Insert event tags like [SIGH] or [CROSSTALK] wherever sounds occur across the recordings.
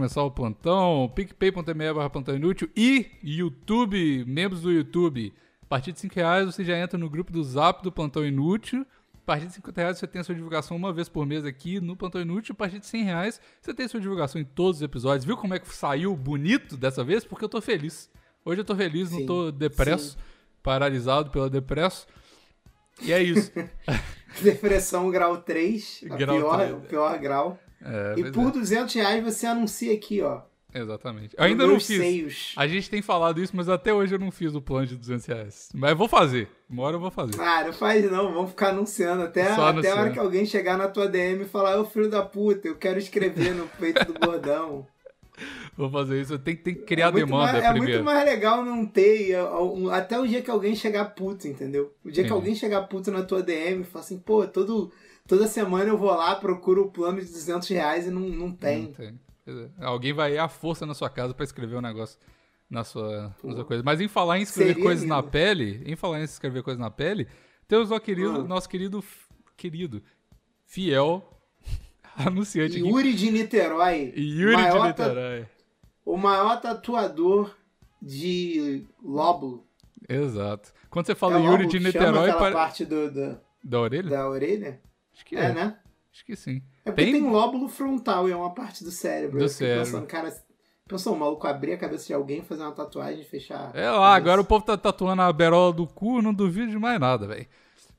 começar o plantão, picpay.me barra plantão inútil e YouTube, membros do YouTube. A partir de 5 reais você já entra no grupo do Zap do Plantão Inútil. A partir de 50 reais você tem a sua divulgação uma vez por mês aqui no Plantão Inútil. A partir de 100 reais você tem a sua divulgação em todos os episódios. Viu como é que saiu bonito dessa vez? Porque eu tô feliz. Hoje eu tô feliz, não Sim, tô depresso, sim. paralisado pela depresso. E é isso. [LAUGHS] Depressão grau 3, [LAUGHS] a Grau pior, três. o pior grau. É, e por é. 200 reais você anuncia aqui, ó. Exatamente. Eu ainda não fiz. Seios. A gente tem falado isso, mas até hoje eu não fiz o plano de 200 reais. Mas vou fazer. Uma hora eu vou fazer. Ah, não faz não, vamos ficar anunciando até, Só até a hora que alguém chegar na tua DM e falar, ô filho da puta, eu quero escrever no peito do gordão. [LAUGHS] Vou fazer isso. Tem, tem que criar é demanda mais, é primeiro. muito mais legal não ter até o dia que alguém chegar puto, entendeu? O dia que Sim. alguém chegar puto na tua DM e falar assim, pô, todo, toda semana eu vou lá, procuro o plano de 200 reais e não, não tem. Não tem. Alguém vai ir à força na sua casa pra escrever um negócio na sua, na sua coisa. Mas em falar em escrever Seria coisas na lindo. pele, em falar em escrever coisas na pele, temos o querido, Ah. nosso querido, querido, fiel [LAUGHS] anunciante aqui. Yuri de Niterói, Yuri de Niterói. o maior tatuador de lobo. Exato. Quando você fala é Yuri de que chama Niterói, aquela pare- parte do, do- da orelha? da orelha? Acho que É, é. né? Acho que sim. É porque Tem- tem, lóbulo frontal e é uma parte do cérebro. Do cérebro. Pensando, cara, pensou um maluco abrir a cabeça de alguém, fazer uma tatuagem e fechar. É lá, agora o povo tá tatuando a berola do cu, não duvido de mais nada, velho.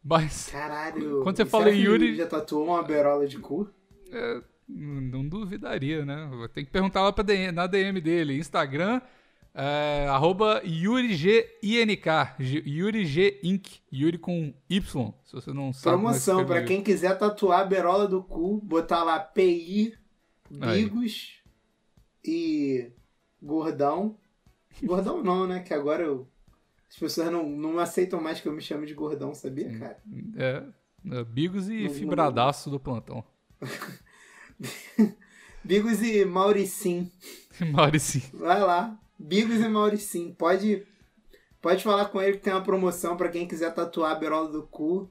Mas Caralho. [LAUGHS] Quando você fala em que Yuri- já tatuou uma berola de cu? é, não duvidaria, né? Tem que perguntar lá pra DM, na DM dele. Instagram, é, arroba YuriGINK, G- YuriGInc, Yuri com Y, se você não sabe. Promoção, Yuri. quem quiser tatuar a berola do cu, botar lá PI, Aí. Bigos e Gordão. Gordão não, né? Que agora eu. As pessoas não, não aceitam mais que eu me chame de gordão, sabia, cara? É, é, Bigos e Não- fibradaço do plantão. [LAUGHS] Bigos e Mauricim. [LAUGHS] Mauricinho. Vai lá. Bigos e Mauricim. Pode, pode falar com ele que tem uma promoção pra quem quiser tatuar a berola do cu.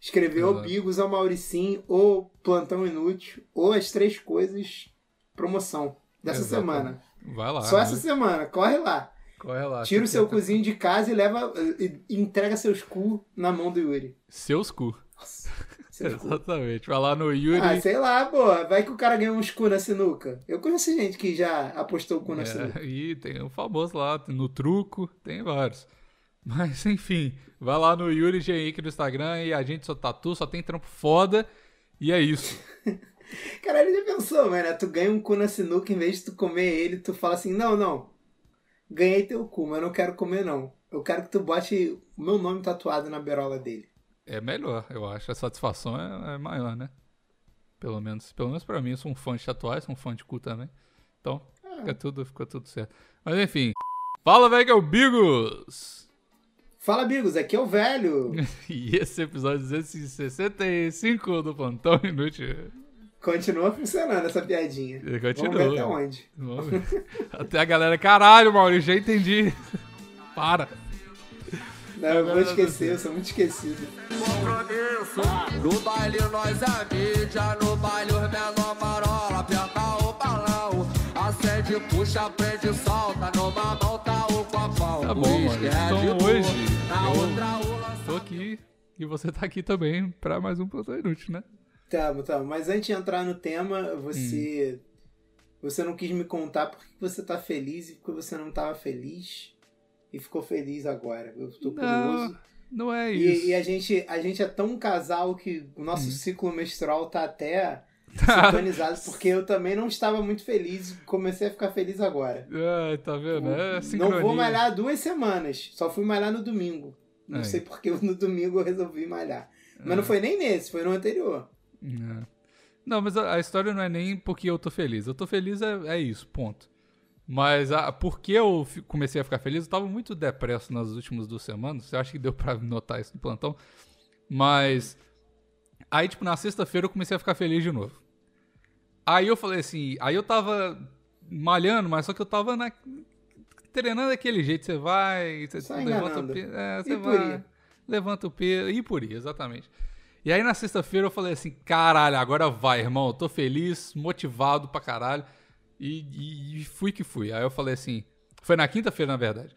Escrever ou Exato. Bigos ou Mauricim, ou Plantão Inútil, ou as três coisas. Promoção dessa Exatamente. semana. Vai lá. Só né? essa semana. Corre lá. Corre lá. Tira o seu quer- cozinho de casa e leva e entrega seus cu na mão do Yuri. Seus cu. Nossa, seus [LAUGHS] cu. Exatamente. Vai lá no Yuri. Ah, sei lá, pô. Vai que o cara ganha uns cu na sinuca. Eu conheço gente que já apostou cu na sinuca. [LAUGHS] É, e tem o famoso lá, no truco, tem vários. Mas [LAUGHS] enfim, vai lá no Yuri G. Henrique no Instagram e a gente só tatu, só tem trampo foda. E é isso. [LAUGHS] Caralho, já pensou, mano? Tu ganha um cu na sinuca, em vez de tu comer ele, tu fala assim, não, não. Ganhei teu cu, mas não quero comer, não. Eu quero que tu bote o meu nome tatuado na berola dele. É melhor, eu acho. A satisfação é, é maior, né? Pelo menos, pelo menos pra mim, eu sou um fã de tatuagem, sou um fã de cu também. Então, fica tudo, fica tudo certo. Mas enfim. Fala, velho, que é o Bigos! Fala, Bigos, aqui é o velho. [LAUGHS] E esse episódio 265 do Plantão Inútil. Continua funcionando essa piadinha. Ele Vamos ver continua. até onde. Até a galera, caralho, Maurício, já entendi. [LAUGHS] Para. Não, eu vou esquecer, eu sou muito esquecido. No baile nós é mídia, no baile os menor marola, aperta o balão, acende, puxa, prende, solta, numa mão tá o copão. Tá bom, mano. Então hoje na eu- outra o lança- Tô aqui e você tá aqui também pra mais um Plantão Inútil, né? Tá, tá. Mas antes de entrar no tema, você. Hum. Você não quis me contar por que você tá feliz e por que você não tava feliz. E ficou feliz agora. Eu tô curioso. Não, não é isso. E, e a, gente, a gente é tão casal que o nosso Hum. ciclo menstrual tá até sintonizado, porque eu também não estava muito feliz comecei a ficar feliz agora. Ai, tá vendo? É não vou malhar duas semanas, só fui malhar no domingo. Não Aí. sei porque no domingo eu resolvi malhar. Mas É. não foi nem nesse, foi no anterior. É. Não, mas a, a história não é nem porque eu tô feliz. Eu tô feliz é, é isso, ponto. Mas a, porque eu comecei a ficar feliz, eu tava muito depresso nas últimas duas semanas. Eu acho que deu pra notar isso no plantão. Mas. Aí, tipo, na sexta-feira eu comecei a ficar feliz de novo. Aí eu falei assim. Aí eu tava malhando, mas só que eu tava na, treinando daquele jeito. Você vai, você Só levanta o peso. É, você vai. Levanta o peso. Ipuria, exatamente. E aí na sexta-feira eu falei assim, caralho, agora vai, irmão. Eu tô feliz, motivado pra caralho. E, e- fui que fui. Aí eu falei assim. Foi na quinta-feira, na verdade.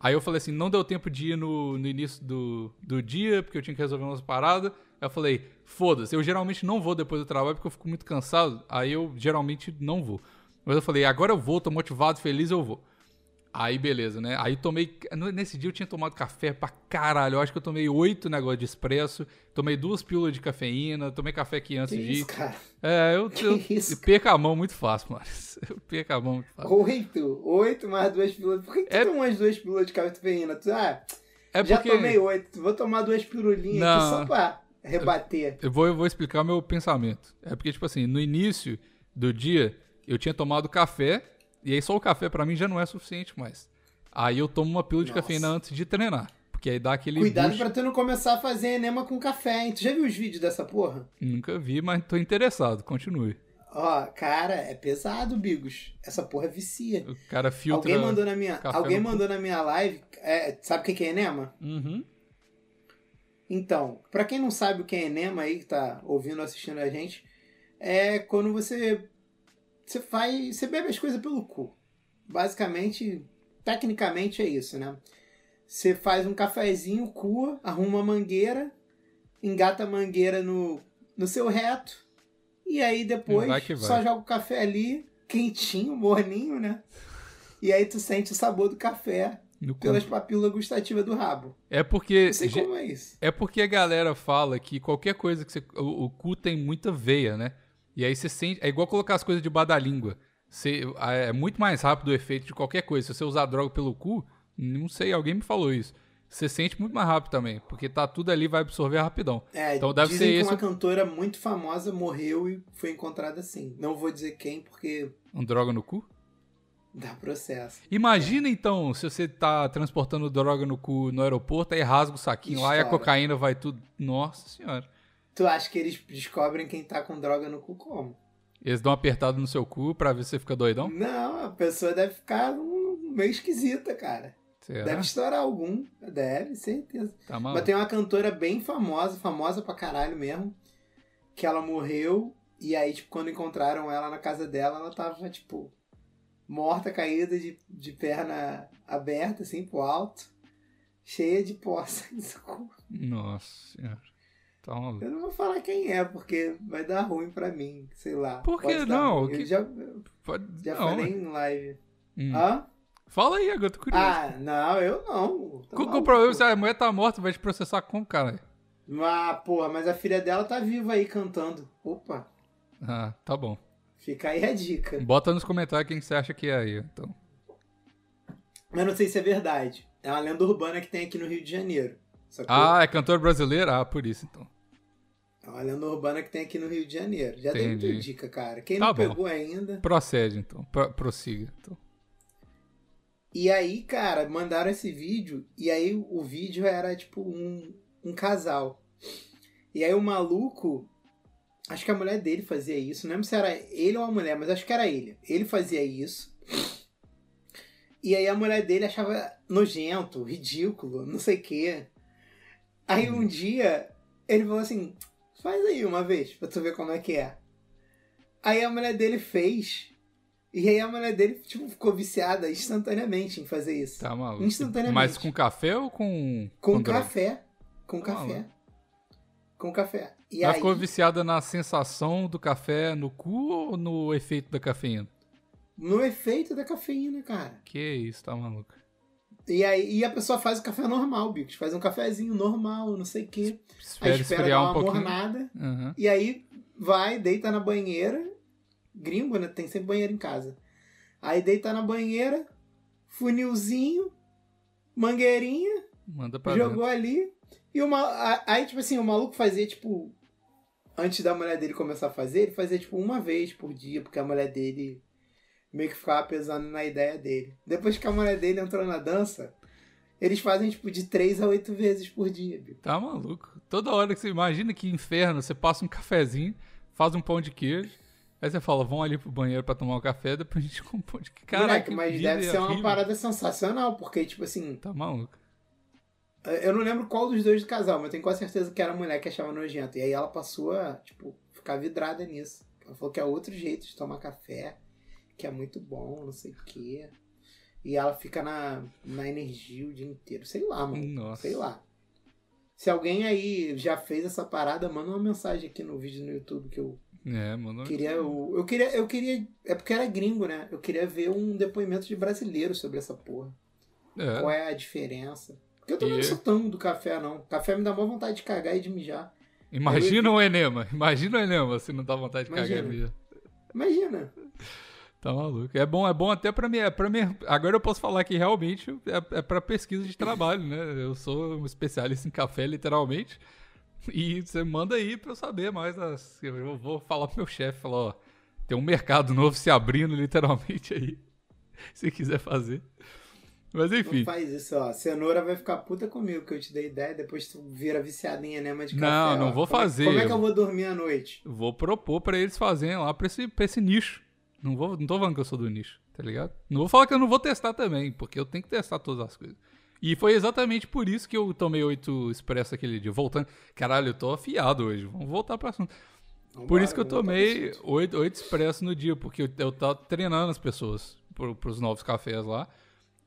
Aí eu falei assim: não deu tempo de ir no, no início do, do dia, porque eu tinha que resolver umas paradas. Aí eu falei: foda-se, eu geralmente não vou depois do trabalho porque eu fico muito cansado. Aí eu geralmente não vou. Mas eu falei: agora eu vou, tô motivado, feliz, eu vou. Aí beleza, né? Aí tomei. Nesse dia eu tinha tomado café pra caralho. Eu acho que eu tomei oito negócios de expresso. Tomei duas pílulas de cafeína. Tomei café aqui antes Que de isso, cara? É, eu, Que eu, isso, eu perco a mão muito fácil, mano. [LAUGHS] Eu perco a mão muito fácil. Oito. Oito mais duas pílulas. Por que, que É- tu tomou as duas pílulas de cafeína? Tu, ah, É já porque. tomei oito. Vou tomar duas pirulinhas aqui Não. só pra rebater. Eu vou, eu vou explicar o meu pensamento. É porque, tipo assim, no início do dia, eu tinha tomado café, e aí só o café pra mim já não é suficiente mais. Aí eu tomo uma pílula de Nossa. cafeína antes de treinar. Porque aí dá aquele. Cuidado pra tu não começar a fazer enema com café, hein? Tu já viu os vídeos dessa porra? Nunca vi, mas tô interessado. Continue. Ó, cara, é pesado, Bigos. Essa porra vicia. O cara filtra. Alguém mandou na minha, alguém cu. mandou na minha live, é, sabe o que que é enema? Uhum. Então, pra quem não sabe o que é enema aí, que tá ouvindo, assistindo a gente, é quando você você faz, você bebe as coisas pelo cu. Basicamente, tecnicamente é isso, né? Você faz um cafezinho, cua, arruma uma mangueira, engata a mangueira no, no seu reto, e aí depois Vai vai. só joga o café ali, quentinho, morninho, né? E aí tu sente o sabor do café No cu. pelas papilas gustativas do rabo. É porque. Não sei como é isso. É porque a galera fala que qualquer coisa que você. O, o cu tem muita veia, né? E aí você sente. É igual colocar as coisas debaixo da língua. Você, é muito mais rápido o efeito de qualquer coisa. Se você usar droga pelo cu, não sei, alguém me falou isso. Você sente muito mais rápido também. Porque tá tudo ali, vai absorver rapidão. É, Então deve dizem ser que esse uma cantora muito famosa morreu e foi encontrada assim. Não vou dizer quem, porque Um droga no cu? dá processo. Imagina então, se você tá transportando droga no cu no aeroporto, aí rasga o saquinho lá e a cocaína vai tudo. Nossa senhora. Tu acha que eles descobrem quem tá com droga no cu como? Eles dão apertado no seu cu pra ver se você fica doidão? Não, a pessoa deve ficar meio esquisita, cara. Será? Deve estourar algum. Deve, certeza. Tá Mas tem uma cantora bem famosa, famosa pra caralho mesmo, que ela morreu e aí, tipo, quando encontraram ela na casa dela, ela tava, tipo, morta, caída de, de perna aberta, assim, pro alto, cheia de poça. [LAUGHS] Nossa senhora. Maluco. Eu não vou falar quem é, porque vai dar ruim pra mim, sei lá. Por que não? ruim. Eu Que- já, Pode... já não, falei em live. Hum. Hã? Fala aí, agora eu tô curioso. Ah, não, eu não. Tá Qual que é o problema? Se a mulher tá morta, vai te processar como, cara? Ah, porra, mas a filha dela tá viva aí cantando. Opa, Ah, tá bom. fica aí a dica. Bota nos comentários quem você acha que é aí, então. Mas não sei se é verdade. É uma lenda urbana que tem aqui no Rio de Janeiro. Sacou? Ah, é cantor brasileiro? Ah, por isso, então. É uma lenda urbana que tem aqui no Rio de Janeiro. Já dei Entendi. muita dica, cara. Quem Tá não bom. pegou ainda. Procede, então. Pro- prossiga. Então. E aí, cara, mandaram esse vídeo. E aí o vídeo era tipo um, um casal. E aí o maluco. Acho que a mulher dele fazia isso. Não lembro se era ele ou a mulher, mas acho que era ele. Ele fazia isso. E aí a mulher dele achava nojento, ridículo, não sei o quê. Aí um dia ele falou assim: faz aí uma vez pra tu ver como é que é. Aí a mulher dele fez. E aí a mulher dele tipo, ficou viciada instantaneamente em fazer isso. Tá maluco. Instantaneamente. Mas com café ou com. Com droga? café. Com Ah, café. mano. Com café. E Ela aí, ficou viciada na sensação do café no cu ou no efeito da cafeína? no efeito da cafeína, cara. Que isso, tá maluco. E aí e a pessoa faz o café normal, Bicos. Faz um cafezinho normal, não sei o quê. Espera Aí espera dar um uma pouquinho. mornada. Aham. E aí vai, deita na banheira. Gringo, né? Tem sempre banheiro em casa. Aí deita na banheira, funilzinho, mangueirinha, Manda pra jogou dentro. ali. E uma, aí, tipo assim, o maluco fazia, tipo. Antes da mulher dele começar a fazer, ele fazia, tipo, uma vez por dia, porque a mulher dele meio que ficava pesando na ideia dele. Depois que a mulher dele entrou na dança, eles fazem, tipo, de três a oito vezes por dia, Bico. Tá maluco. Toda hora que você imagina que inferno, você passa um cafezinho, faz um pão de queijo, aí você fala, vão ali pro banheiro pra tomar um café, depois a gente [LAUGHS] come um pão de queijo. Caraca, mas deve ser uma parada sensacional, porque, tipo assim, Tá maluco. eu não lembro qual dos dois do casal, mas eu tenho quase certeza que era a mulher que achava nojento. E aí ela passou a, tipo, ficar vidrada nisso. Ela falou que é outro jeito de tomar café, que é muito bom, não sei o quê. E ela fica na, na energia o dia inteiro. Sei lá, mano. Nossa. Sei lá. Se alguém aí já fez essa parada, manda uma mensagem aqui no vídeo no YouTube que eu É, mano. queria. Eu, eu queria. Eu queria. É porque era gringo, né? Eu queria ver um depoimento de brasileiro sobre essa porra. É. Qual é a diferença? Porque eu também E- não sou tão do café, não. Café me dá maior vontade de cagar e de mijar. Imagina o enema. Imagina o enema se não dá vontade de cagar Imagina. mesmo. Imagina. Tá maluco. É bom, é bom até pra mim. É pra mim agora eu posso falar que realmente é, é pra pesquisa de trabalho, né? Eu sou um especialista em café, literalmente. E você manda aí pra eu saber mais. Das, eu vou falar pro meu chefe, falar, ó, tem um mercado novo se abrindo, literalmente, aí. [LAUGHS] Se quiser fazer. Mas enfim. Não faz isso, ó. Cenoura vai ficar puta comigo que eu te dei ideia, depois tu vira viciada em enema de café. Não, não ó. vou Como é- fazer. Como é que eu vou dormir à noite? Vou propor pra eles fazerem lá pra esse, pra esse nicho. Não, vou, não tô falando que eu sou do nicho, tá ligado? Não vou falar que eu não vou testar também, porque eu tenho que testar todas as coisas. E foi exatamente por isso que eu tomei oito expresso aquele dia. Voltando. Caralho, eu tô afiado hoje. Vamos voltar pro assunto. Por Vambora, isso que eu tomei oito, oito expressos no dia, porque eu, eu tava treinando as pessoas pro, pros novos cafés lá.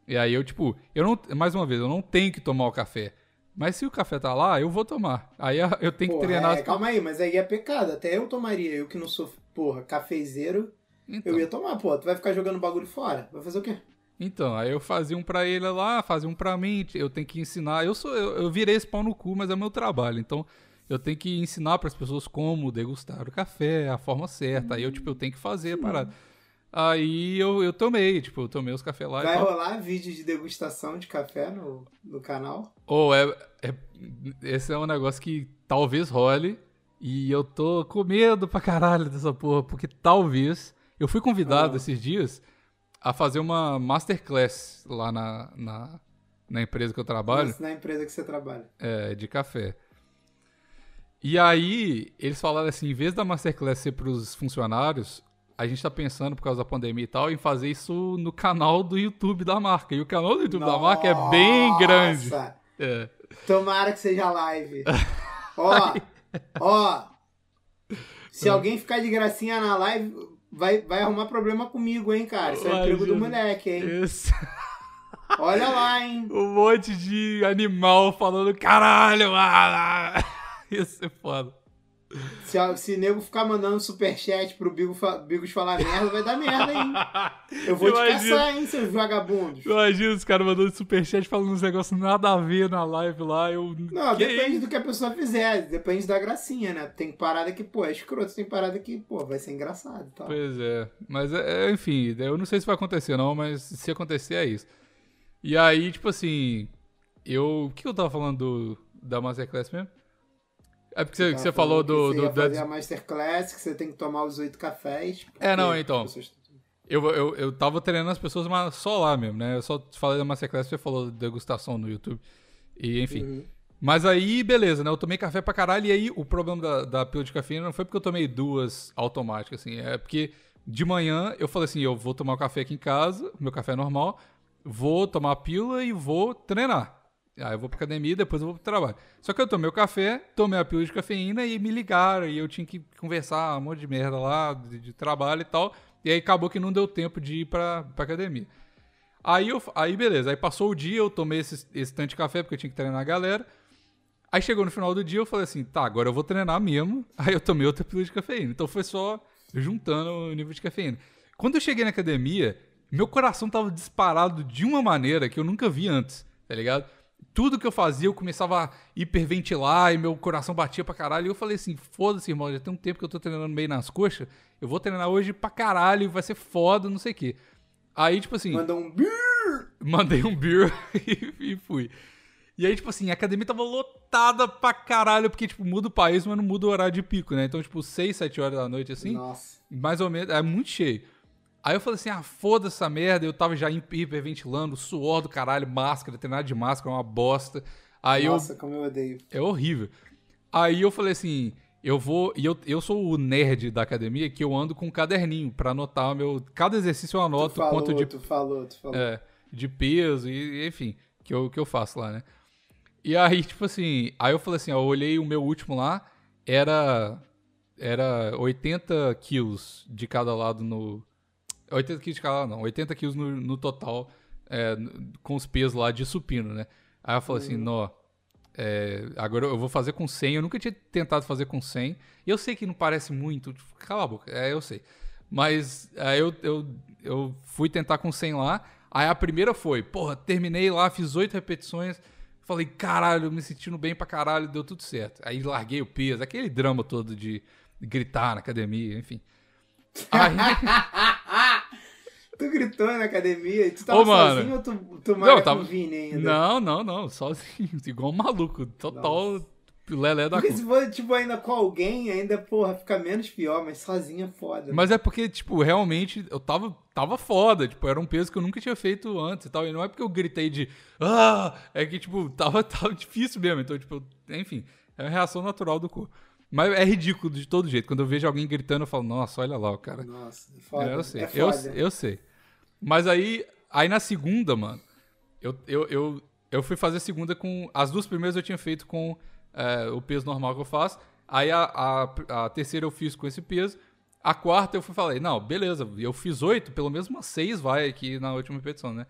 E aí eu, tipo, eu não. Mais uma vez, eu não tenho que tomar o café. Mas se o café tá lá, eu vou tomar. Aí eu tenho que Porra, treinar é, as calma aí, mas aí é pecado. Até eu tomaria. Eu que não sou, porra, cafezeiro, Então. eu ia tomar, pô. Tu vai ficar jogando bagulho fora? Vai fazer o quê? Então, aí eu fazia um pra ele lá, fazia um pra mim, eu tenho que ensinar. Eu sou eu, eu virei esse pau no cu, mas é o meu trabalho. Então, eu tenho que ensinar pras pessoas como degustar o café, a forma certa. Aí eu tipo, eu tenho que fazer a parada. Aí eu, eu tomei, tipo, eu tomei os cafés lá Vai rolar vídeo de degustação de café no, no canal? Ou é, é esse é um negócio que talvez role e eu tô com medo pra caralho dessa porra, porque talvez eu fui convidado Ah. esses dias a fazer uma masterclass lá na, na, na empresa que eu trabalho. Na empresa que você trabalha. É, de café. E aí, eles falaram assim, em vez da Masterclass ser pros funcionários, a gente tá pensando, por causa da pandemia e tal, em fazer isso no canal do YouTube da marca. E o canal do YouTube da marca é bem grande. Nossa! É. Tomara que seja live. [LAUGHS] Ó, ó. Se alguém ficar de gracinha na live, vai, vai arrumar problema comigo, hein, cara. Isso é o emprego do moleque, hein. Esse- [LAUGHS] Olha lá, hein. [LAUGHS] um monte de animal falando caralho, ah, ah." [LAUGHS] Isso é foda. Se, a- se nego ficar mandando superchat pro Bigo fa- Bigos falar merda, vai dar merda, hein. [LAUGHS] Eu vou te Imagina. caçar, hein, seus vagabundos. Imagina os caras mandando superchat falando uns negócios nada a ver na live lá. Eu, Não, que depende isso? do que a pessoa fizer, depende da gracinha, né? Tem parada que, pô, é escroto, tem parada que, pô, vai ser engraçado e tal. Pois é. Mas, é, é, enfim, eu não sei se vai acontecer não, mas se acontecer é isso. E aí, tipo assim, eu... O que eu tava falando do, da Masterclass mesmo? É porque você, Tava você falou do... você do da- fazer a Masterclass, que você tem que tomar os oito cafés. É, não, então. as pessoas- Eu, eu, eu tava treinando as pessoas mas só lá mesmo, né? Eu só falei da Masterclass, você falou de degustação no YouTube. E, enfim. Uhum. Mas aí, beleza, né? Eu tomei café pra caralho. E aí, o problema da, da pílula de cafeína não foi porque eu tomei duas automáticas, assim. É porque de manhã eu falei assim: eu vou tomar o café aqui em casa, meu café normal, vou tomar a pílula e vou treinar. Aí eu vou pra academia e depois eu vou pro trabalho. Só que eu tomei o café, tomei a pílula de cafeína e me ligaram. E eu tinha que conversar um monte de merda lá, de, de trabalho e tal. E aí acabou que não deu tempo de ir pra, pra academia. Aí, eu, aí beleza, aí passou o dia, eu tomei esse, esse tanto de café porque eu tinha que treinar a galera. Aí chegou no final do dia, eu falei assim, tá, agora eu vou treinar mesmo. [LAUGHS] Aí eu tomei outra pílula de cafeína. Então foi só juntando o nível de cafeína. Quando eu cheguei na academia, meu coração tava disparado de uma maneira que eu nunca vi antes, tá ligado? Tudo que eu fazia, eu começava a hiperventilar e meu coração batia pra caralho. E eu falei assim, foda-se, irmão, já tem um tempo que eu tô treinando meio nas coxas. Eu vou treinar hoje pra caralho, vai ser foda, não sei o quê. Aí, tipo assim... Manda um bir. Mandei um beer [LAUGHS] e, e fui. E aí, tipo assim, a academia tava lotada pra caralho, porque, tipo, muda o país, mas não muda o horário de pico, né? Então, tipo, 6, 7 horas da noite, assim, Nossa. mais ou menos, é muito cheio. Aí eu falei assim, ah, foda essa merda, eu tava já hiperventilando, suor do caralho, máscara, treinar de máscara é uma bosta. Aí eu Nossa, como eu odeio. é horrível. Aí eu falei assim, eu vou. E eu, eu sou o nerd da academia que eu ando com um caderninho pra anotar meu. Cada exercício eu Tu anoto falou, quanto de tu falou, tu falou. é, de peso e enfim, que eu, que eu faço lá, né? E aí, tipo assim, aí eu falei assim, ó, eu olhei o meu último lá, era era 80 quilos de cada lado no... 80 quilos de cada não, 80 quilos no, no total, é, com os pesos lá de supino, né? Aí eu falei assim, nó, é, agora eu vou fazer com 100, eu nunca tinha tentado fazer com 100, e eu sei que não parece muito, tipo, cala a boca, é, eu sei. Mas aí eu, eu, eu fui tentar com 100 lá, aí a primeira foi, porra, terminei lá, fiz 8 repetições, falei, caralho, me sentindo bem pra caralho, deu tudo certo. Aí larguei o peso, aquele drama todo de gritar na academia, enfim. Aí... [LAUGHS] tu gritou na academia? Tu tava Ô, sozinho ou tu, tu Não, tava- com o Vini ainda? Não, não, não, sozinho, [LAUGHS] igual um maluco, total lelé da Porque se for, tipo, ainda com alguém, ainda, porra, fica menos pior, mas sozinho é foda. Mas é porque, tipo, realmente eu tava, tava foda. Tipo, era um peso que eu nunca tinha feito antes e tal. E não é porque eu gritei de. Ah! É que, tipo, tava, [LAUGHS] tava difícil mesmo. Então, tipo, enfim, é a reação natural do corpo. Mas é ridículo de todo jeito. Quando eu vejo alguém gritando, eu falo, nossa, olha lá o cara. Nossa, é foda. eu sei, É eu, eu sei. Mas aí, aí na segunda, mano, eu, eu, eu, eu fui fazer a segunda com. As duas primeiras eu tinha feito com é, o peso normal que eu faço. Aí a, a, a terceira eu fiz com esse peso. A quarta eu fui falei, não, beleza, eu fiz oito, pelo menos umas seis vai aqui na última repetição, né?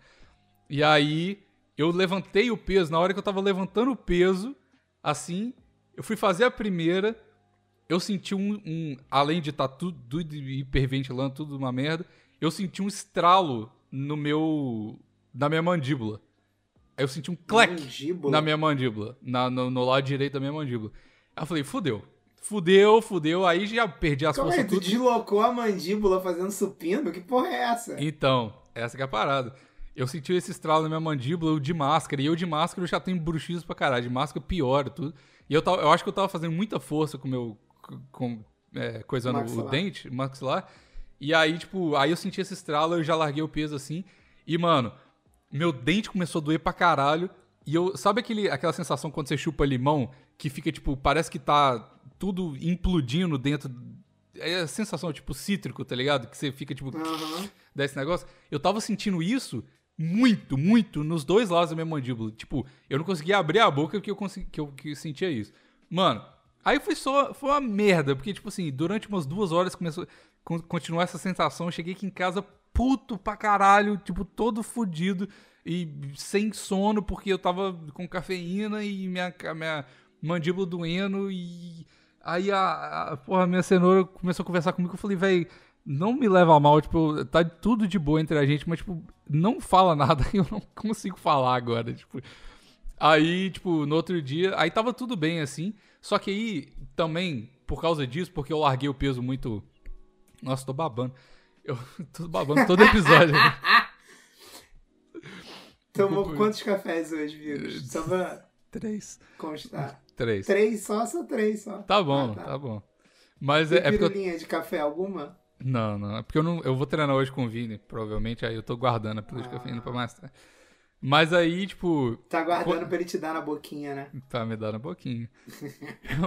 E aí eu levantei o peso, na hora que eu tava levantando o peso, assim, eu fui fazer a primeira, eu senti um, um- além de estar tudo, tudo hiperventilando, tudo uma merda, eu senti um estralo no meu, na minha mandíbula. Eu senti um clec Mandíbula? na minha mandíbula, na, no, no lado direito da minha mandíbula. Aí eu falei, fudeu, fudeu, fudeu, aí já perdi as aí, forças tu tudo. deslocou a mandíbula fazendo supino? Que porra é essa? Então, essa que é a parada. Eu senti esse estralo na minha mandíbula, eu de máscara, e eu de máscara eu já tenho bruxismo pra caralho, de máscara pior tudo. E eu, tava, eu acho que eu tava fazendo muita força com o meu. Com, é, coisando o Maxilar. dente, o maxilar. E aí, tipo, aí eu senti esse estralo, eu já larguei o peso assim. E, mano, meu dente começou a doer pra caralho. E eu. Sabe aquele, aquela sensação quando você chupa limão? Que fica, tipo, parece que tá tudo implodindo dentro. É a sensação, tipo, cítrico, tá ligado? Que você fica, tipo, Aham. desse negócio. Eu tava sentindo isso muito, muito nos dois lados da minha mandíbula. Tipo, eu não conseguia abrir a boca porque eu, consegui, que eu que sentia isso. Mano, aí foi só. Foi uma merda, porque, tipo assim, durante umas duas horas começou. con- Continuou essa sensação. Eu cheguei aqui em casa puto pra caralho, tipo, todo fudido e sem sono, porque eu tava com cafeína e minha, minha mandíbula doendo e. Aí a, a porra, minha cenoura começou a conversar comigo. Eu falei, véi, não me leva a mal, tipo, tá tudo de boa entre a gente, mas, tipo, não fala [LAUGHS] nada, eu não consigo falar agora, tipo. Aí, tipo, no outro dia, aí tava tudo bem, assim, só que aí, também, por causa disso, porque eu larguei o peso muito... Nossa, tô babando. Eu [LAUGHS] tô babando todo episódio. né? [LAUGHS] Tomou quantos cafés hoje, Vírus? Só pra Três. constar. Três. Três só, só três só. Tá bom, Ah, tá. bom. Mas Tem é, é porque eu... pirulinha de café alguma? Não, não. É porque eu, não, eu vou treinar hoje com o Vini, provavelmente. Aí eu tô guardando a pílula de cafeína pra mais tarde. Mas aí, tipo, Tá guardando pra ele te dar na boquinha, né? Tá me dando um pouquinho.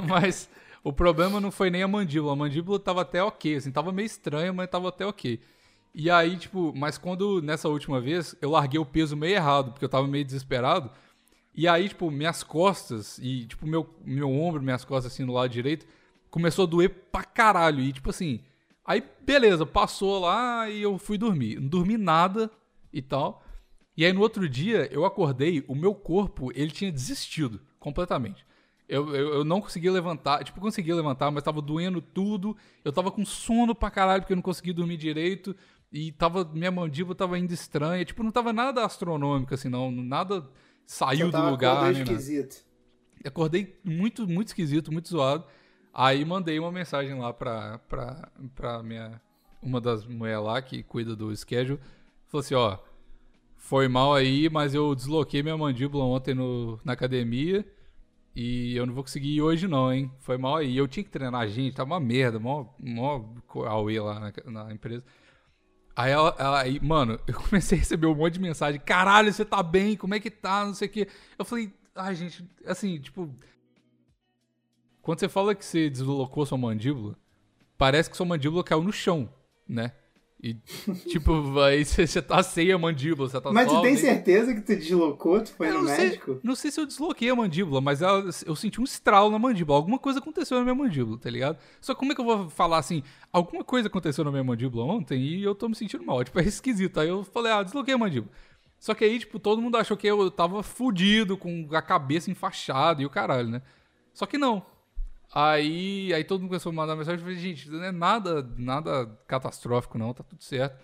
mas o problema não foi nem a mandíbula. A mandíbula tava até ok, assim, tava meio estranha, mas tava até ok. E aí, tipo, mas quando nessa última vez eu larguei o peso meio errado, porque eu tava meio desesperado. E aí, tipo, minhas costas e, tipo, meu, meu ombro, minhas costas, assim, no lado direito, começou a doer pra caralho. E, tipo assim, aí, beleza, passou lá e eu fui dormir. Não dormi nada e tal. E aí, no outro dia, eu acordei, o meu corpo, ele tinha desistido completamente. Eu, eu, eu não conseguia levantar, tipo, conseguia levantar, mas tava doendo tudo. Eu tava com sono pra caralho, porque eu não conseguia dormir direito. E tava, minha mandíbula tava indo estranha. Tipo, não tava nada astronômico, assim, não. Nada saiu do lugar. nada. esquisito. Acordei muito, muito esquisito, muito zoado. Aí mandei uma mensagem lá pra, pra, pra minha. Uma das mulheres lá que cuida do schedule. Falou assim: ó, foi mal aí, mas eu desloquei minha mandíbula ontem no, na academia. E eu não vou conseguir ir hoje, não, hein? Foi mal aí. Eu tinha que treinar gente, tava uma merda, mó, mó auê lá na, na empresa. Aí ela, ela- aí, mano, [LAUGHS] eu comecei a receber um monte de mensagem. Caralho, você tá bem? Como é que tá? Não sei o quê. Eu falei, ai, gente, assim, tipo. Quando você fala que você deslocou sua mandíbula, parece que sua mandíbula caiu no chão, né? E, tipo, aí você tá sem a mandíbula, você tá Mas tu tem certeza que tu deslocou? Tu foi Eu no não sei, médico? não sei se eu desloquei a mandíbula, mas eu, eu senti um estralo na mandíbula. Alguma coisa aconteceu na minha mandíbula, tá ligado? Só como é que eu vou falar assim? Alguma coisa aconteceu na minha mandíbula ontem e eu tô me sentindo mal. Tipo, é esquisito. Aí eu falei, ah, desloquei a mandíbula. Só que aí, tipo, todo mundo achou que eu tava fudido, com a cabeça enfaixada e o caralho, né? Só que não. Aí, aí todo mundo começou a mandar mensagem. Eu falei, gente, não é nada, nada catastrófico, não, tá tudo certo.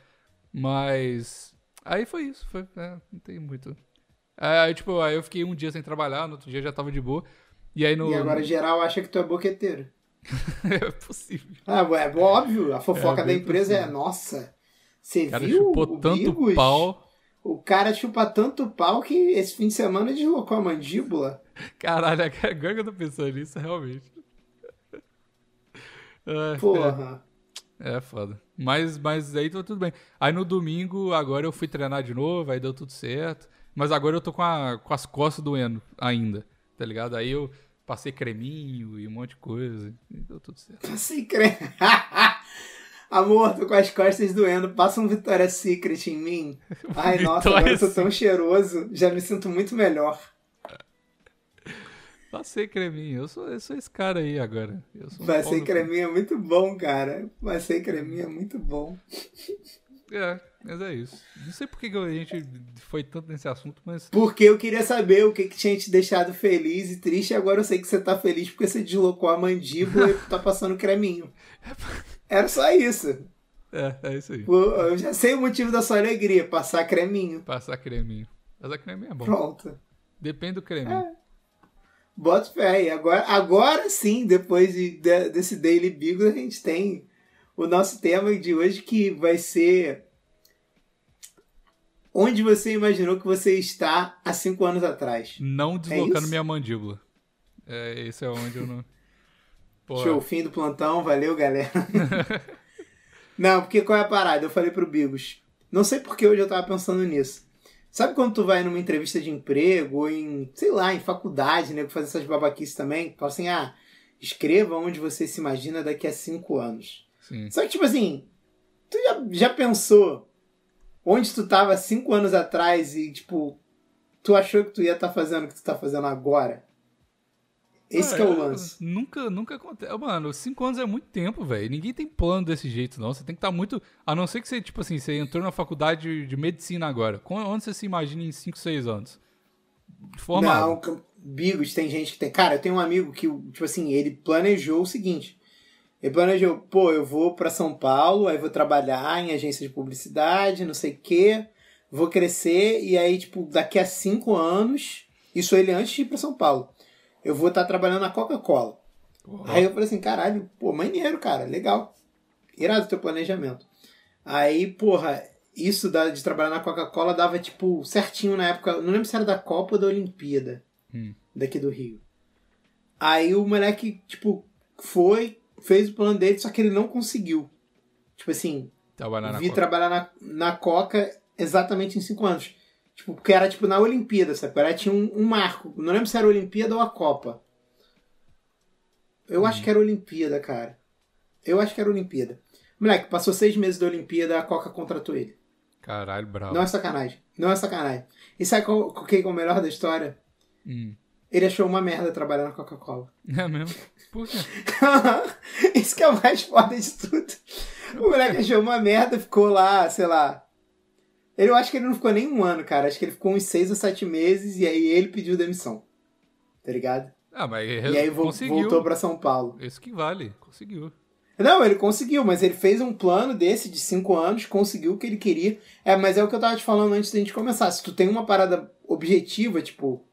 Mas. Aí foi isso, foi. é, não tem muito. É, aí, tipo, aí eu fiquei um dia sem trabalhar, no outro dia já tava de boa. E aí no. E agora geral acha que tu é boqueteiro. [LAUGHS] é possível. Ah, é óbvio. A fofoca É, da empresa é, possível. nossa, você O cara viu chupou o tanto Bigos? pau. O cara chupa tanto pau que esse fim de semana deslocou a mandíbula. Caralho, agora que eu tô pensando nisso, realmente. É, Porra. É, é foda. Mas, mas aí tá tudo bem. Aí no domingo, agora eu fui treinar de novo, aí deu tudo certo. Mas agora eu tô com, a, com as costas doendo ainda, tá ligado? Aí eu passei creminho e um monte de coisa. E deu tudo certo. Passei creme. [LAUGHS] Amor, tô com as costas doendo. Passa um Victoria's Secret em mim. [LAUGHS] Ai, nossa, agora eu tô tão cheiroso. Já me sinto muito melhor. Passei creminho. Eu sou, eu sou esse cara aí agora. Eu sou um creminho é muito bom, cara. Passei creminho é muito bom. É, mas é isso. Não sei por que a gente foi tanto nesse assunto, mas. Porque eu queria saber o que, que tinha te deixado feliz e triste. e Agora eu sei que você tá feliz porque você deslocou a mandíbula e tá passando creminho. Era só isso. É, é isso aí. Eu já sei o motivo da sua alegria, passar creminho. Passar creminho. Passar creminho é bom. Pronto. Depende do creminho. Bota fé. E agora, agora sim, depois de, de- desse Daily Beagle, a gente tem o nosso tema de hoje que vai ser onde você imaginou que você está há cinco anos atrás. Não deslocando É minha mandíbula. É, esse é onde eu não. [LAUGHS] Porra. Show, fim do plantão, valeu, galera. [LAUGHS] não, porque qual é a parada? Eu falei pro Bigos. Não sei porque hoje eu tava pensando nisso. Sabe quando tu vai numa entrevista de emprego ou em, sei lá, em faculdade, né? Fazer essas babaquices também? Fala assim, ah, escreva onde você se imagina daqui a cinco anos. Sim. Só que, tipo assim, tu já, já pensou onde tu tava cinco anos atrás e, tipo, tu achou que tu ia estar fazendo o que tu tá fazendo agora? Esse Ah, que é o eu- lance. Nunca, nunca acontece. Mano, cinco anos é muito tempo, velho. Ninguém tem plano desse jeito, não. Você tem que estar muito. A não ser que você, tipo assim, você entrou na faculdade de medicina agora. Onde você se imagina em cinco, seis anos? Formado. Não, Bigos, tem gente que tem. Cara, eu tenho um amigo que, tipo assim, ele planejou o seguinte. Ele planejou, pô, eu vou pra São Paulo, aí vou trabalhar em agência de publicidade, não sei o quê, vou crescer, e aí, tipo, daqui a cinco anos, isso ele antes de ir pra São Paulo, eu vou estar trabalhando na Coca-Cola. Ó, Aí eu falei assim, caralho, pô, maneiro, cara, legal. Irado o teu planejamento. Aí, porra, isso de trabalhar na Coca-Cola dava, tipo, certinho na época. Não lembro se era da Copa ou da Olimpíada. Hum. Daqui do Rio. Aí o moleque, tipo, foi, fez o plano dele, só que ele não conseguiu. Tipo assim, trabalhar na vi Coca. trabalhar na, na Coca exatamente em cinco anos. Tipo, porque era tipo na Olimpíada, sabe? Era, tinha um, um marco. Não lembro se era a Olimpíada ou a Copa. Eu acho que era a Olimpíada, cara. Eu acho que era a Olimpíada. Moleque, passou seis meses da Olimpíada, a Coca contratou ele. Caralho, bravo. Não é sacanagem. Não é sacanagem. E sabe qual, qual que é o melhor da história? Hum. Ele achou uma merda trabalhar na Coca-Cola. [LAUGHS] É mesmo? Por quê? [LAUGHS] Isso que é o mais foda de tudo. O moleque achou uma merda, ficou lá, sei lá. Ele, eu acho que ele não ficou nem um ano, cara. Acho que ele ficou uns seis ou sete meses e aí ele pediu demissão. Tá ligado? Ah, mas E aí vo- conseguiu. voltou pra São Paulo. Isso que vale. Conseguiu. Não, ele conseguiu, mas ele fez um plano desse de cinco anos, conseguiu o que ele queria. É, mas é o que eu tava te falando antes da gente começar. Se tu tem uma parada objetiva, tipo,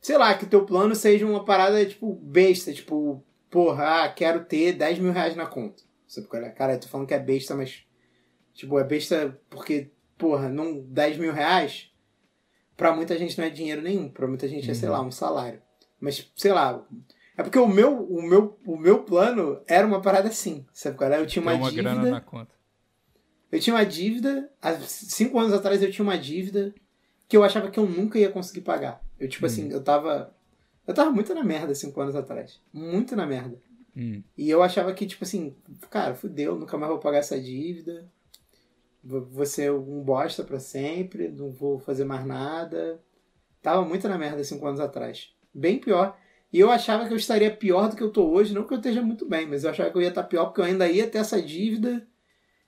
sei lá, que o teu plano seja uma parada, tipo, besta, tipo, porra, ah, quero ter 10 mil reais na conta. Sabe qual é? Cara, eu tô falando que é besta, mas, tipo, é besta porque, porra, não 10 mil reais, pra muita gente não é dinheiro nenhum. Pra muita gente é, sei lá, um salário. Mas, sei lá, é porque o meu, o meu, o meu plano era uma parada assim, sabe qual é? Eu tinha uma, uma dívida, grana na conta. eu tinha uma dívida, há cinco anos atrás eu tinha uma dívida que eu achava que eu nunca ia conseguir pagar. Eu, tipo assim, eu tava, eu tava muito na merda cinco anos atrás, muito na merda. Hum. E eu achava que, tipo assim, cara, fudeu, nunca mais vou pagar essa dívida. Vou ser um bosta pra sempre, não vou fazer mais nada. Tava muito na merda cinco anos atrás. Bem pior. E eu achava que eu estaria pior do que eu tô hoje, não que eu esteja muito bem, mas eu achava que eu ia estar pior porque eu ainda ia ter essa dívida.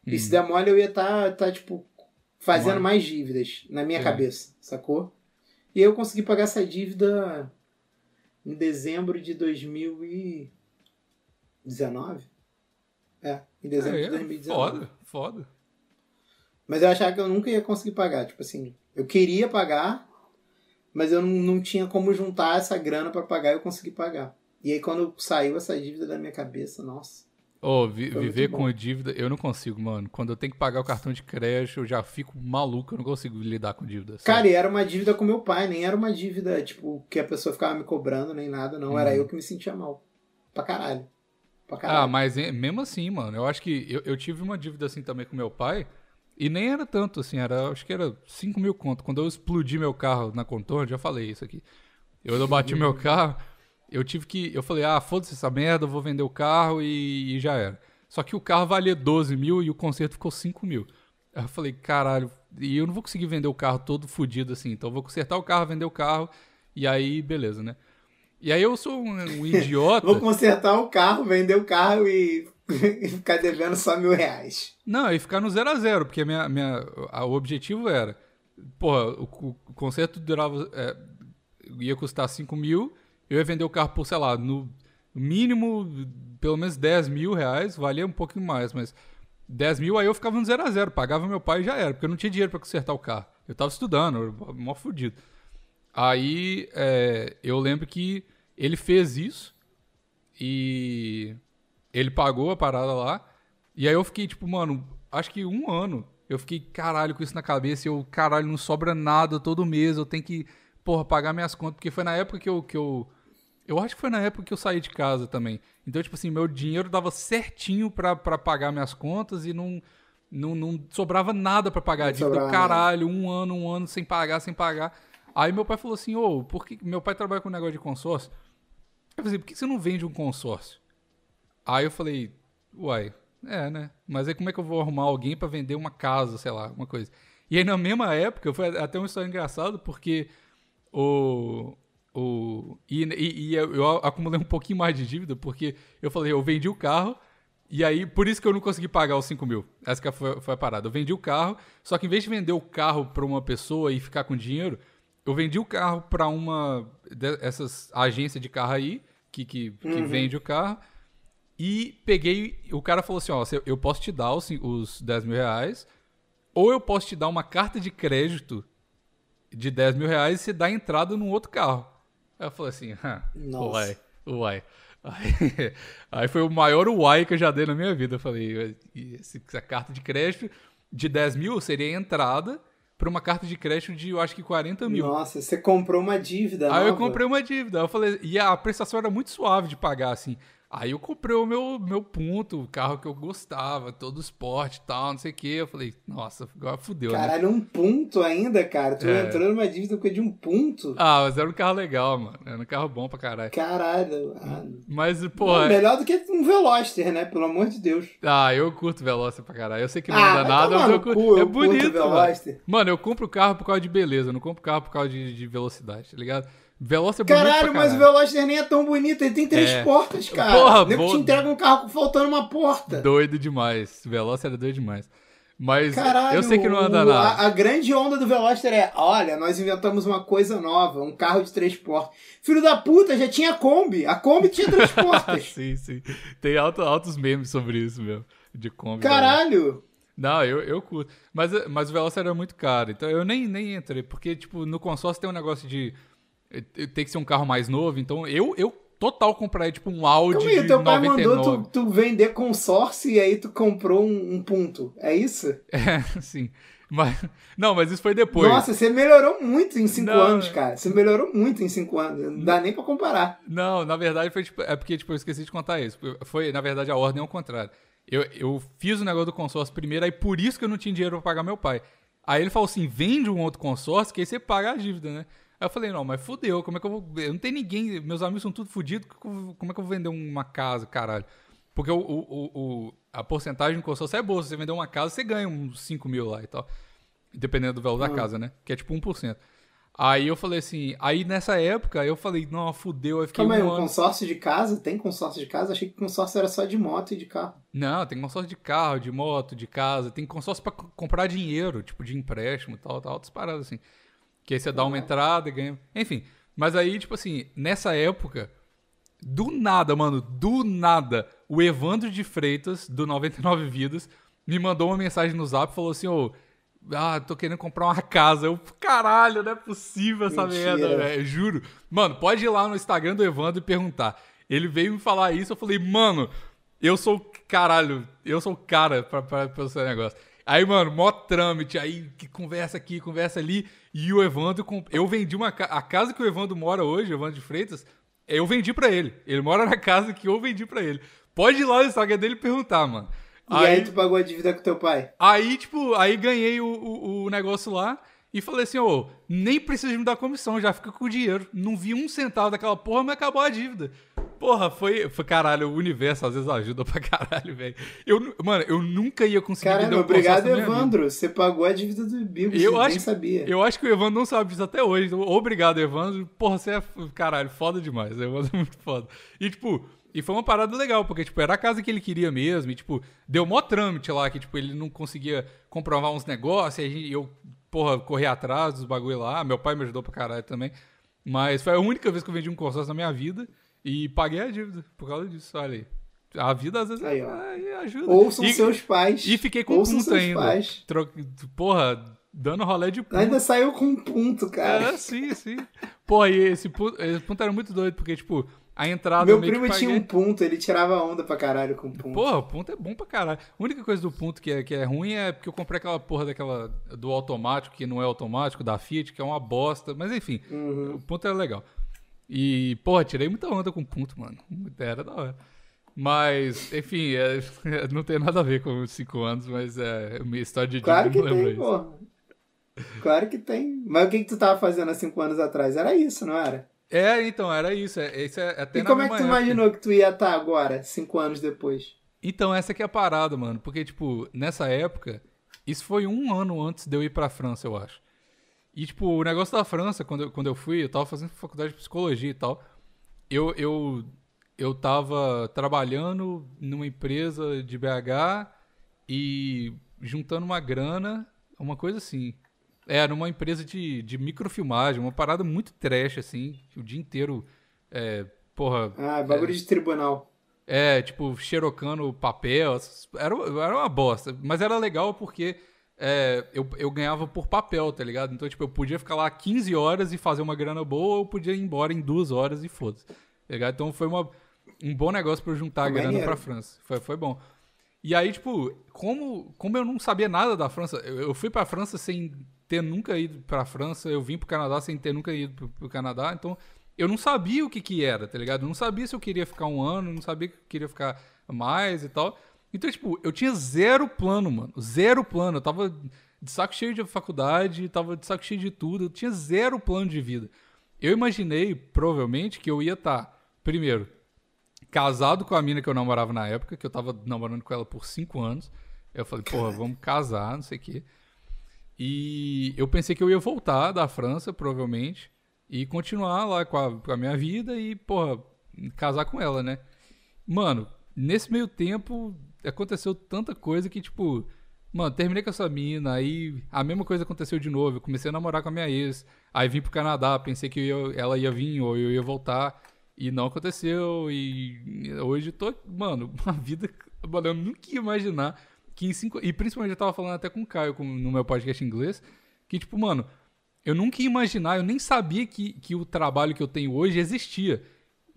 E se der mole, eu ia estar, tá, tipo, fazendo Mole. mais dívidas na minha É. cabeça, sacou? E eu consegui pagar essa dívida em dezembro de 2019. É, em dezembro de É, 2019. foda, foda. Mas eu achava que eu nunca ia conseguir pagar. Tipo assim, eu queria pagar, mas eu não, não tinha como juntar essa grana pra pagar e eu consegui pagar. E aí quando saiu essa dívida da minha cabeça, nossa. Ô, vi- Foi viver com dívida, eu não consigo, mano. Quando eu tenho que pagar o cartão de crédito, eu já fico maluco, eu não consigo lidar com dívida. sério. Cara, e era uma dívida com meu pai, nem era uma dívida, tipo, que a pessoa ficava me cobrando, nem nada, não. Era Uhum. eu que me sentia mal. Pra caralho. Pra Ah, caralho. mas é- mesmo assim, mano, eu acho que eu, eu tive uma dívida assim também com meu pai, e nem era tanto, assim, era, acho que era 5 mil conto. Quando eu explodi meu carro na contorno, já falei isso aqui. Eu, eu bati meu carro, eu tive que. Eu falei, ah, foda-se essa merda, eu vou vender o carro e, e já era. Só que o carro valia 12 mil e o conserto ficou 5 mil. Aí eu falei, caralho, e eu não vou conseguir vender o carro todo fudido assim, então eu vou consertar o carro, vender o carro, e aí, beleza, né? E aí eu sou um, um [LAUGHS] idiota. Vou consertar o carro, vender o carro e, [LAUGHS] e ficar devendo só mil reais. Não, e ficar no 0 a 0 porque minha, minha, a- o objetivo era, porra, o, o- o conserto durava, é, ia custar 5 mil, eu ia vender o carro por, sei lá, no mínimo, pelo menos 10 mil reais, valia um pouquinho mais, mas 10 mil, aí eu ficava no 0 a 0 pagava meu pai e já era, porque eu não tinha dinheiro pra consertar o carro. Eu tava estudando, mó fudido. Aí, é, eu lembro que ele fez isso e ele pagou a parada lá. E aí eu fiquei, tipo, mano, acho que um ano. Eu fiquei, caralho, com isso na cabeça. E eu, caralho, não sobra nada todo mês. Eu tenho que, porra, pagar minhas contas. Porque foi na época que eu. Que eu, eu acho que foi na época que eu saí de casa também. Então, tipo assim, meu dinheiro dava certinho pra, pra pagar minhas contas e não. Não, não sobrava nada pra pagar a Não dívida. sobrava Caralho, um ano, um ano sem pagar, sem pagar. Aí meu pai falou assim, ô, por que. Meu pai trabalha com negócio de consórcio. Eu falei, por que você não vende um consórcio? Aí eu falei, uai, é, né? Mas aí como é que eu vou arrumar alguém pra vender uma casa, sei lá, uma coisa. E aí na mesma época, foi até uma história engraçada, porque o. o e, e- e eu, acumulei um pouquinho mais de dívida, porque eu falei, eu vendi o carro, e aí, por isso que eu não consegui pagar os 5 mil. Essa que foi, foi a parada. Eu vendi o carro, só que em vez de vender o carro pra uma pessoa e ficar com dinheiro, eu vendi o carro pra uma dessas agências de carro aí, que, que, que vende o carro, e peguei. O cara falou assim: ó, eu posso te dar os, os 10 mil reais, ou eu posso te dar uma carta de crédito de 10 mil reais e você dá entrada num outro carro. Aí eu falei assim: Nossa. uai, uai. Aí, [LAUGHS] aí foi o maior uai que eu já dei na minha vida. Eu falei: "E esse- essa carta de crédito de 10 mil seria entrada para uma carta de crédito de, eu acho que 40 mil. Nossa, você comprou uma dívida. Aí eu nova. comprei uma dívida. Eu falei, e a prestação era muito suave de pagar, assim. Aí eu comprei o meu, meu ponto, o carro que eu gostava, todo esporte e tal, não sei o que. Eu falei, nossa, agora fudeu, né? Caralho, um ponto ainda, cara. Tu É. entrou numa dívida de um ponto. Ah, mas era um carro legal, mano. Era um carro bom pra caralho. Caralho. Ah, Mas, pô, não, melhor do que um Veloster, né? Pelo amor de Deus. ah, eu curto Veloster pra caralho. Eu sei que não ah, vai nada, mas eu curto. cu, é eu curto bonito, mano. Mano, eu compro carro por causa de beleza, eu não compro carro por causa de, de velocidade, tá ligado? Veloster é bonito Caralho, mas o. Veloster nem é tão bonito. Ele tem três É. portas, cara. Porra, nego boa. te entrega um carro faltando uma porta. Doido demais. Veloster era doido demais. Mas Caralho, eu sei que não anda nada. A, a grande onda do Veloster é: olha, nós inventamos uma coisa nova, um carro de três portas. Filho da puta, já tinha Kombi. A Kombi tinha três [LAUGHS] portas. sim, sim. Tem alto, altos memes sobre isso mesmo. De Kombi. Caralho. Não, eu, eu curto. Mas, mas o Veloster era muito caro. Então eu nem, nem entrei. Porque, tipo, no consórcio tem um negócio de. Tem que ser um carro mais novo. Então eu, eu total compraria, tipo, um Audi aí, de teu pai 99. mandou tu, tu vender consórcio e aí tu comprou um, um ponto. É isso? É, [LAUGHS] sim. Mas, não, mas isso foi depois. Nossa, você melhorou muito em cinco Não. anos, cara. Você melhorou muito em cinco anos. Não dá nem pra comparar. Não, na verdade foi tipo, é porque tipo, eu esqueci de contar isso. Foi, na verdade, a ordem ao contrário. Eu, eu fiz o negócio do consórcio primeiro, aí por isso que eu não tinha dinheiro pra pagar meu pai. Aí ele falou assim: vende um outro consórcio, que aí você paga a dívida, né? Aí eu falei, não, mas fudeu, como é que eu vou. Eu não tenho ninguém, meus amigos são tudo fudidos, como é que eu vou vender uma casa, caralho? Porque o, o, o, a porcentagem do consórcio é boa. Se você vender uma casa, você ganha uns 5 mil lá e tal. Dependendo do valor da casa, né? Que é tipo 1%. Aí eu falei assim, aí nessa época eu falei, não, fudeu, aí fiquei Calma um ano. consórcio de casa? Tem consórcio de casa? Achei que consórcio era só de moto e de carro. Não, tem consórcio de carro, de moto, de casa, tem consórcio pra c- comprar dinheiro, tipo de empréstimo e tal, tal, outras paradas assim. Que aí você dá uma entrada e ganha. Enfim. Mas aí, tipo assim, nessa época, do nada, mano, do nada, o Evandro de Freitas, do 99 Vidas, me mandou uma mensagem no zap e falou assim, ô. Ah, tô querendo comprar uma casa. Eu, caralho, não é possível essa Mentira. merda, velho. Juro. Mano, pode ir lá no Instagram do Evandro e perguntar. Ele veio me falar isso, eu falei, mano, eu sou caralho, eu sou o cara pra, pra, pra esse negócio. Aí, mano, mó trâmite, aí que conversa aqui, conversa ali, e o Evandro, comp- eu vendi uma ca- a casa que o Evandro mora hoje, o Evandro de Freitas, eu vendi pra ele. Ele mora na casa que eu vendi pra ele. Pode ir lá no Instagram dele e perguntar, mano. E aí, tu pagou a dívida com teu pai? Aí, tipo, aí ganhei o, o, o negócio lá e falei assim, ô, nem precisa me dar comissão, já fica com o dinheiro. Não vi um centavo daquela porra, mas acabou a dívida. Porra, foi, foi caralho, o universo às vezes ajuda pra caralho, velho. Eu, mano, eu nunca ia conseguir Caramba, um obrigado. Evandro. Você pagou a dívida do Bigos, Eu nem acho, sabia. eu acho que o Evandro não sabe disso até hoje. Então, obrigado, Evandro. Porra, você é, caralho, foda demais. O Evandro é muito foda. E, tipo, e foi uma parada legal, porque, tipo, era a casa que ele queria mesmo. E, tipo, deu mó trâmite lá, que, tipo, ele não conseguia comprovar uns negócios. E eu, porra, corri atrás dos bagulho lá. Meu pai me ajudou pra caralho também. Mas foi a única vez que eu vendi um consórcio na minha vida. E paguei a dívida por causa disso, olha aí. A vida às vezes Aí, ó. é- ajuda. Ouçam e, seus pais. e fiquei com Ouçam ponto ainda. pais. Tro- Porra, dando rolé de ponto. Ainda saiu com um ponto, cara. É, sim, sim. Pô, e esse ponto, esse ponto era muito doido, porque, tipo, a entrada Meu primo tinha um ponto, ele tirava onda pra caralho com ponto. Porra, o ponto é bom pra caralho. A única coisa do ponto que é, que é ruim é porque eu comprei aquela porra daquela do automático, que não é automático, da Fiat, que é uma bosta. Mas enfim, Uhum. o ponto era legal. E, porra, tirei muita onda com ponto, mano. Era da hora. Mas, enfim, é- [LAUGHS] não tem nada a ver com os 5 anos, mas é minha história de Claro que tem, porra. Claro que tem. Mas o que, que tu tava fazendo há cinco anos atrás? Era isso, não era? É, então, era isso. É, isso é até e como é que tu época. imaginou que tu ia estar agora, cinco anos depois? Então, essa que é a parada, mano. Porque, tipo, nessa época, isso foi um ano antes de eu ir pra França, eu acho. E, tipo, o negócio da França, quando eu, quando eu fui, eu tava fazendo faculdade de psicologia e tal. Eu, eu, eu tava trabalhando numa empresa de BH e juntando uma grana, uma coisa assim. É, numa empresa de, de microfilmagem, uma parada muito trash, assim, o dia inteiro. É, porra, Ah, bagulho de tribunal. é, tipo, xerocando papel. Era, era uma bosta. Mas era legal porque é, eu, eu ganhava por papel, tá ligado? Então, tipo, eu podia ficar lá 15 horas e fazer uma grana boa, ou eu podia ir embora em duas horas e foda-se. Tá ligado? Então foi uma, um bom negócio pra eu juntar a grana Maneiro. pra França. Foi, foi bom. E aí, tipo, como, como eu não sabia nada da França, eu, eu fui pra França sem ter nunca ido pra França, eu vim pro Canadá sem ter nunca ido pro, pro Canadá, então eu não sabia o que que era, tá ligado? Eu não sabia se eu queria ficar um ano, não sabia que eu queria ficar mais e tal. Então, tipo, eu tinha zero plano, mano. Zero plano. Eu tava de saco cheio de faculdade, tava de saco cheio de tudo. Eu tinha zero plano de vida. Eu imaginei, provavelmente, que eu ia estar, primeiro, casado com a mina que eu namorava na época, que eu tava namorando com ela por cinco anos. Eu falei, porra, vamos casar, não sei o quê. E eu pensei que eu ia voltar da França, provavelmente, e continuar lá com a, com a minha vida e, porra, casar com ela, né? Mano, nesse meio tempo aconteceu tanta coisa que, tipo, mano, terminei com essa mina, aí a mesma coisa aconteceu de novo. Eu comecei a namorar com a minha ex, aí vim pro Canadá, pensei que eu ela ia vir ou eu ia voltar, e não aconteceu. E hoje tô, mano, [LAUGHS] uma vida. Mano, eu nunca ia imaginar que em cinco. E principalmente eu tava falando até com o Caio no meu podcast em inglês, que, tipo, mano, eu nunca ia imaginar, eu nem sabia que, que o trabalho que eu tenho hoje existia.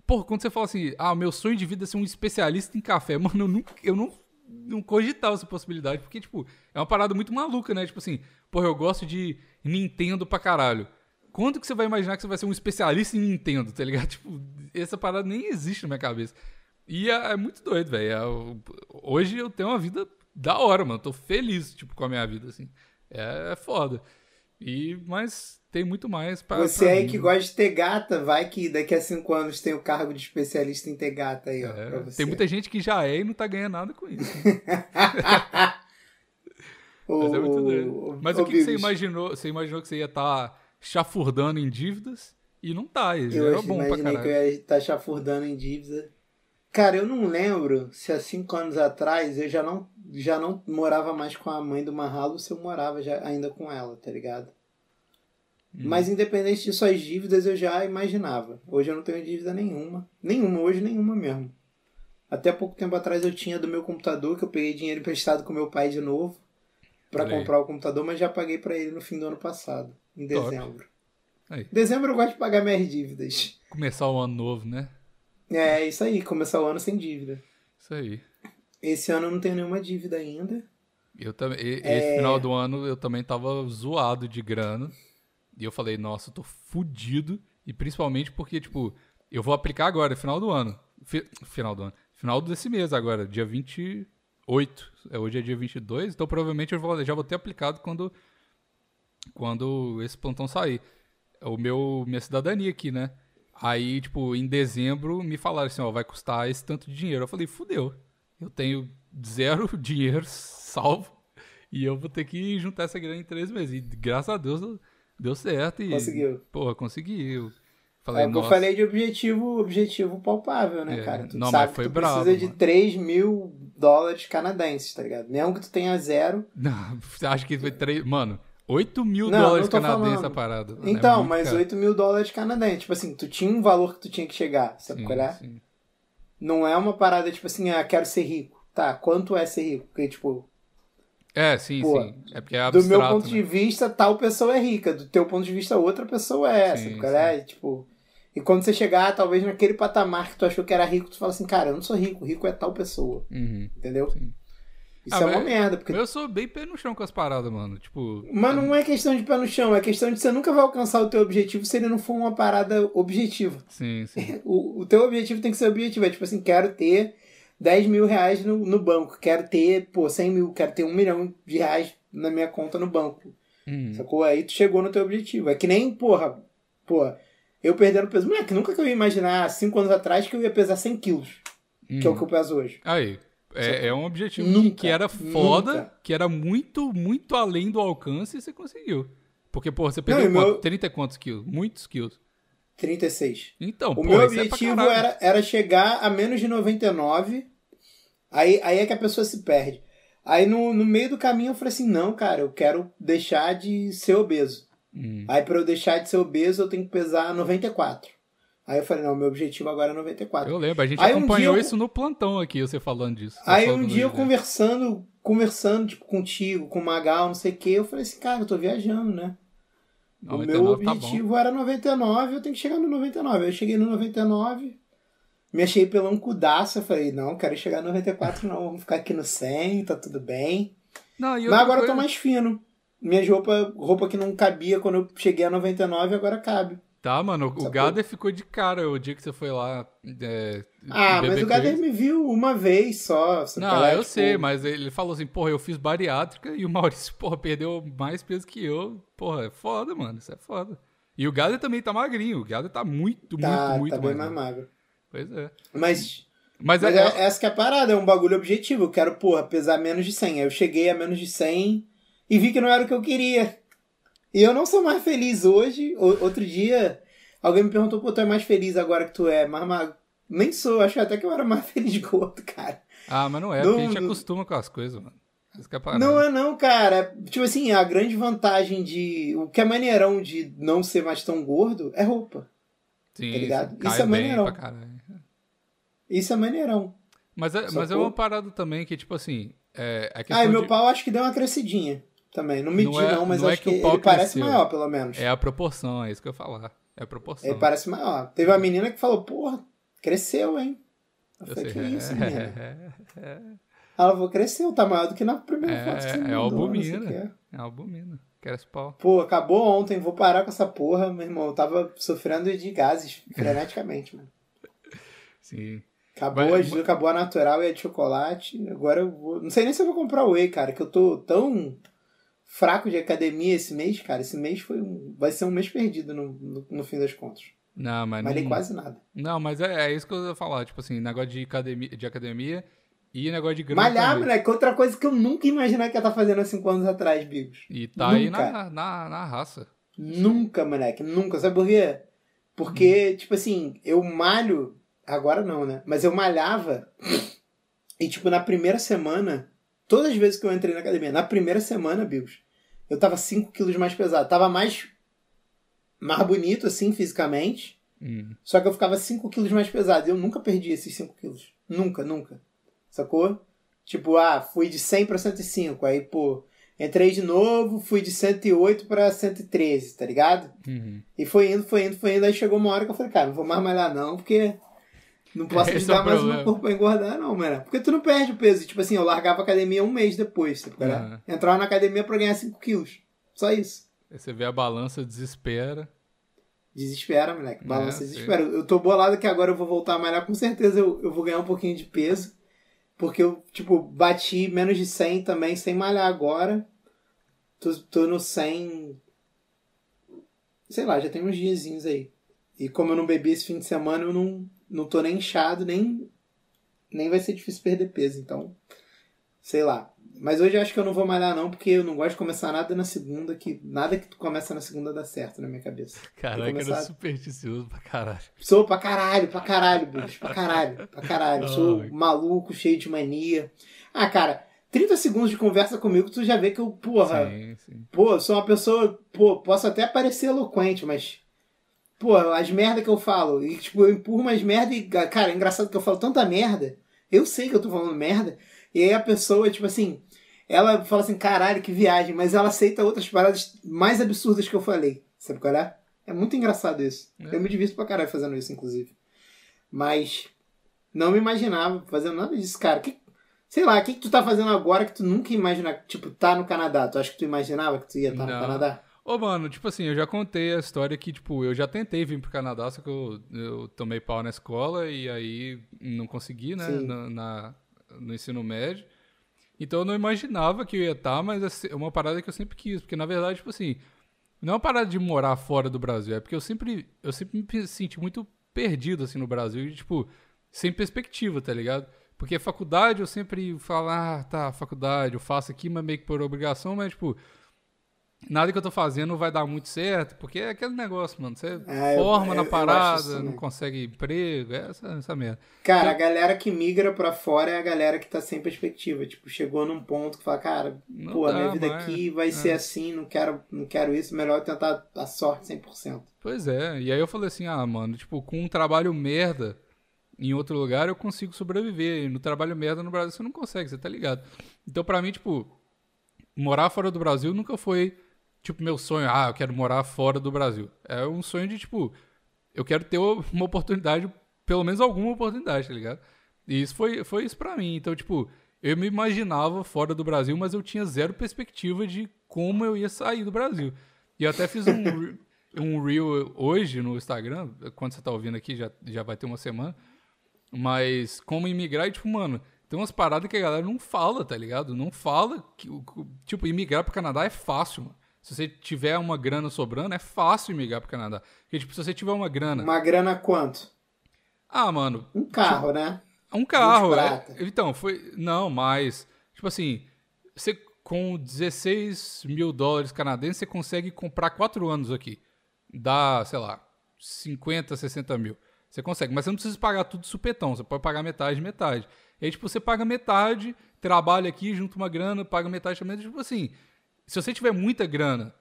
Porra, quando você fala assim, ah, meu sonho de vida é ser um especialista em café, [LAUGHS] mano, eu nunca, eu não, não cogitava essa possibilidade, porque, tipo, é uma parada muito maluca, né? Tipo assim, porra, eu gosto de Nintendo pra caralho. Quando que você vai imaginar que você vai ser um especialista em Nintendo, tá ligado? [LAUGHS] Tipo, essa parada nem existe na minha cabeça. E é, é muito doido, velho. É, hoje eu tenho uma vida da hora, mano. Tô feliz, tipo, com a minha vida, assim. É, é foda. E, mas tem muito mais pra. Você aí vir. que gosta de ter gata, vai que daqui a cinco anos tem o cargo de especialista em ter gata aí, ó. É, tem muita gente que já é e não tá ganhando nada com isso. né? [LAUGHS] Mas é muito doido. Mas o que, que você imaginou? Você imaginou que você ia estar chafurdando em dívidas e não tá. E já Eu era bom pra imaginei que eu ia estar chafurdando em dívida. Cara, eu não lembro se há cinco anos atrás eu já não, já não morava mais com a mãe do Marralo se eu morava já ainda com ela, tá ligado? Hum. Mas independente disso, as dívidas eu já imaginava. Hoje eu não tenho dívida nenhuma. Nenhuma, hoje nenhuma mesmo. Até pouco tempo atrás eu tinha do meu computador, que eu peguei dinheiro emprestado com meu pai de novo aí. comprar o computador, mas já paguei pra ele no fim do ano passado, em dezembro. Aí. Dezembro eu gosto de pagar minhas dívidas. Começar o ano novo, né? É isso aí, começar o ano sem dívida. Isso aí. Esse ano eu não tenho nenhuma dívida ainda. Eu também, É. esse final do ano eu também tava zoado de grana. E eu falei, nossa, eu tô fudido. E principalmente porque, tipo, eu vou aplicar agora, final do ano. Fi- final do ano. Final desse mês agora, dia 28. É, Hoje é dia 22, então provavelmente eu já vou ter aplicado quando, quando esse plantão sair. O meu, minha cidadania aqui, né? Aí, tipo, em dezembro me falaram assim, ó, vai custar esse tanto de dinheiro. Eu falei, fudeu. Eu tenho zero [LAUGHS] dinheiro salvo e eu vou ter que juntar essa grana em três meses. E graças a Deus deu certo. E, Conseguiu. Porra, consegui. Eu falei, É o que eu falei de objetivo, objetivo palpável, né, É, cara? Tu não, sabe mas foi que tu brabo, precisa de mano. 3 mil dólares canadenses, tá ligado? Mesmo que tu tenha zero. Não, [LAUGHS] acha que foi três. Mano, 8 mil Não, dólares canadenses a parada. mano, é Então, mas caro. 8 mil dólares canadenses. Tipo assim, tu tinha um valor que tu tinha que chegar, sabe Sim, qual é? sim. Não é uma parada tipo assim, ah, quero ser rico. Tá, quanto é ser rico? Porque, tipo, É, sim, Pô, sim. É porque é do abstrato, meu ponto né? de vista, tal pessoa é rica. Do teu ponto de vista, outra pessoa é, Sim, sabe qual é? E, Tipo, e quando você chegar, talvez naquele patamar que tu achou que era rico, tu fala assim, cara, eu não sou rico, rico é tal pessoa. Uhum. Entendeu? Sim. Isso Ah, é uma merda, porque Eu sou bem pé no chão com as paradas, mano. Tipo. Mas não é questão de pé no chão, é questão de você nunca vai alcançar o teu objetivo se ele não for uma parada objetiva. Sim, sim. [LAUGHS] O, o teu objetivo tem que ser objetivo. É tipo assim, quero ter 10 mil reais no, no banco, quero ter, pô, 100 mil, quero ter um milhão de reais na minha conta no banco. Uhum. Sacou? Aí tu chegou no teu objetivo. É que nem, porra, porra, eu perdendo peso. Moleque, nunca que eu ia imaginar, 5 anos atrás, que eu ia pesar 100 quilos, que é o que eu peso hoje. Aí. É, é um objetivo que- Nunca, que era foda, nunca. que era muito, muito além do alcance e você conseguiu. Porque, pô, você Não, perdeu quanto? meu- 30 e quantos quilos? Muitos quilos. 36. Então, O pô, meu é objetivo caralho. era, era chegar a menos de 99. Aí, aí é que a pessoa se perde. Aí no, no meio do caminho eu falei assim: não, cara, eu quero deixar de ser obeso. Hum. Aí pra eu deixar de ser obeso eu tenho que pesar 94. Aí eu falei: não, meu objetivo agora é 94. Eu lembro, a gente Aí um acompanhou eu- isso no plantão aqui, você falando disso. Aí um dia eu do- conversando, conversando tipo, contigo, com o Magal, não sei o que, eu falei assim: cara, eu tô viajando, né? O 99 meu tá bom. objetivo era 99, eu tenho que chegar no 99. Aí Eu cheguei no 99, me achei pelancudaço. Eu falei, não, quero chegar no 94, não. Vamos ficar aqui no 100, tá tudo bem. Não, Mas agora eu coisa- tô mais fino. Minhas roupas, roupa que não cabia quando eu cheguei a 99, agora cabe. Tá, mano, o Sacou? Gader ficou de cara o dia que você foi lá. é, Ah, mas o. Gader me viu uma vez só. Não, é? eu Tipo, sei, mas ele falou assim, porra, eu fiz bariátrica e o [LAUGHS] Maurício, porra, perdeu mais peso que eu. Porra, é foda, mano, isso é foda. E o Gader também tá magrinho, o Gader tá muito, Tá, muito, muito tá bem mais magro. magro. Pois é. Mas Mas, Mas é, é, essa que é a parada, é um bagulho objetivo. Eu quero, porra, pesar menos de 100. Aí eu cheguei a menos de 100 e vi que não era o que eu queria. E eu não sou mais feliz hoje. O- outro dia, alguém me perguntou, pô, tu é mais feliz agora que tu é mais magro? Nem sou, acho até que eu era mais [LAUGHS] feliz gordo, cara. Ah, mas não é, Não- porque a gente não- acostuma com as coisas, mano. É. Não é não, cara. Tipo assim, a grande vantagem de... O que é maneirão de não ser mais tão gordo é roupa. Sim, tá ligado? Isso é maneirão. Isso é maneirão. Mas é, mas é uma parada também que, tipo assim, é, Ah, e meu pau acho que deu uma crescidinha também. Não medi Não é- não, mas não é acho que que, o pau ele parece maior, pelo menos. É a proporção, é isso que eu ia falar. É a proporção. Ele parece maior. Teve uma menina que falou, porra, cresceu, hein? Eu Eu falei, sei. que isso, [LAUGHS] menina? É, Ela falou, cresceu, tá maior do que na primeira É, foto que você é mandou, o albumina. é albumina. Cresce pau. Pô, acabou ontem, vou parar com essa porra, meu irmão. Eu tava sofrendo de gases [LAUGHS] freneticamente, mano. Sim. Acabou, Mas- acabou a natural e a de chocolate. Agora eu vou. Não sei nem se eu vou comprar whey, cara, que eu tô tão fraco de academia esse mês, cara. Esse mês foi um, vai ser um mês perdido no, no, no fim das contas. Não, mas Malhei não... quase nada. Não, mas é, é isso que eu ia falar. Tipo assim, negócio de academia, de academia e negócio de grana Malhar, também. moleque, outra coisa que eu nunca ia imaginar que ia estar fazendo há cinco anos atrás, Bigos. E tá aí Nunca. na, na, na raça. Nunca, moleque, nunca. Sabe por quê? Porque, tipo assim, eu malho. Agora não, né? Mas eu malhava. E, tipo, na primeira semana, todas as vezes que eu entrei na academia, na primeira semana, Bigos, eu tava 5 quilos mais pesado. Tava mais. Mais bonito, assim, fisicamente. Hum. Só que eu ficava 5 quilos mais pesado. E eu nunca perdi esses 5 quilos. Nunca, nunca. Sacou? Tipo, ah, fui de 100 pra 105. Aí, pô, entrei de novo, fui de 108 pra 113, tá ligado? Uhum. E foi indo, foi indo, foi indo. Aí chegou uma hora que eu falei, cara, não vou mais malhar não, porque não posso [LAUGHS] Esse ajudar é mais o meu problema. corpo a engordar, não, mano. Porque tu não perde o peso. Tipo assim, eu largava a academia um mês depois, sabe? é? Aham. Entrava na academia pra ganhar 5 quilos. Só isso. Aí você vê a balança, desespera. Desespera, moleque. Balança, É, desespera. Eu tô bolado que agora eu vou voltar a malhar. Com certeza eu, eu vou ganhar um pouquinho de peso. Porque eu, tipo, bati menos de 100 também sem malhar agora. Tô, tô no 100. Sei lá, já tem uns diazinhos aí. E como eu não bebi esse fim de semana, eu não, não tô nem inchado, nem, nem vai ser difícil perder peso. Então, sei lá. Mas hoje eu acho que eu não vou malhar não, porque eu não gosto de começar nada na segunda, que nada que tu começa na segunda dá certo na minha cabeça. Caraca, era começar- supersticioso pra caralho. Sou pra caralho, pra caralho, bicho, pra caralho, pra caralho. [LAUGHS] Sou Ai. maluco, cheio de mania. Ah, cara, 30 segundos de conversa comigo, tu já vê que eu, porra, Sim, sim. pô, sou uma pessoa, pô, posso até parecer eloquente, mas, pô, as merda que eu falo, e tipo, eu empurro umas merda e, cara, é engraçado que eu falo tanta merda, eu sei que eu tô falando merda, e aí a pessoa, tipo assim, ela fala assim, caralho, que viagem, mas ela aceita outras paradas mais absurdas que eu falei, sabe qual é? É muito engraçado isso. É. Eu me divirto pra caralho fazendo isso, inclusive. Mas não me imaginava fazendo nada disso, cara. Que, sei lá, o que, que tu tá fazendo agora que tu nunca imaginava? Tipo, tá no Canadá. Tu acha que tu imaginava que tu ia estar no Não. Canadá? Ô, mano, tipo assim, eu já contei a história que, tipo, eu já tentei vir pro Canadá, só que eu, eu tomei pau na escola e aí não consegui, né, na, na- no ensino médio. Então eu não imaginava que eu ia estar, mas é é uma parada que eu sempre quis, porque na verdade, tipo assim, não é uma parada de morar fora do Brasil, é porque eu sempre, eu sempre me senti muito perdido, assim, no Brasil, e, tipo, sem perspectiva, tá ligado? Porque faculdade eu sempre falo, ah, tá, faculdade, eu faço aqui, mas meio que por obrigação, mas, tipo, nada que eu tô fazendo vai dar muito certo, porque é aquele negócio, mano. Você É, forma eu- na eu parada, isso, não né? consegue emprego, é essa, essa merda. Cara, a galera que migra pra fora é a galera que tá sem perspectiva. Tipo, chegou num ponto que fala, cara, Não pô, a dá minha vida mais. aqui vai ser assim, não quero, não quero isso, melhor eu tentar a sorte 100%. Pois é, e aí eu falei assim, ah, mano, tipo, com um trabalho merda em outro lugar eu consigo sobreviver, e no trabalho merda no Brasil você não consegue, você tá ligado? Então pra mim, tipo, morar fora do Brasil nunca foi, tipo, meu sonho, ah, eu quero morar fora do Brasil. É um sonho de, tipo, eu quero ter uma oportunidade, pelo menos alguma oportunidade, tá ligado? E isso foi, foi isso pra mim. Então, tipo, eu me imaginava fora do Brasil, mas eu tinha zero perspectiva de como eu ia sair do Brasil. E eu até fiz um, [COUGHS] um reel hoje no Instagram, quando você tá ouvindo aqui, já, já vai ter uma semana. Mas como imigrar, e, tipo, mano, tem umas paradas que a galera não fala, tá ligado? Não fala que, tipo, imigrar pro Canadá é fácil, mano. Se você tiver uma grana sobrando, é fácil imigrar pro Canadá. Porque, tipo, se você tiver uma grana. Uma grana quanto? Ah, mano, Um carro, né? um carro. é- então, foi. Não, mas. Tipo assim, você com 16 mil dólares canadenses, você consegue comprar 4 anos aqui. Dá, sei lá, 50, 60 mil. Você consegue, mas você não precisa pagar tudo supetão. Você pode pagar metade, metade. E aí, tipo, você paga metade, trabalha aqui, junta uma grana, paga metade também. Tipo assim, se você tiver muita grana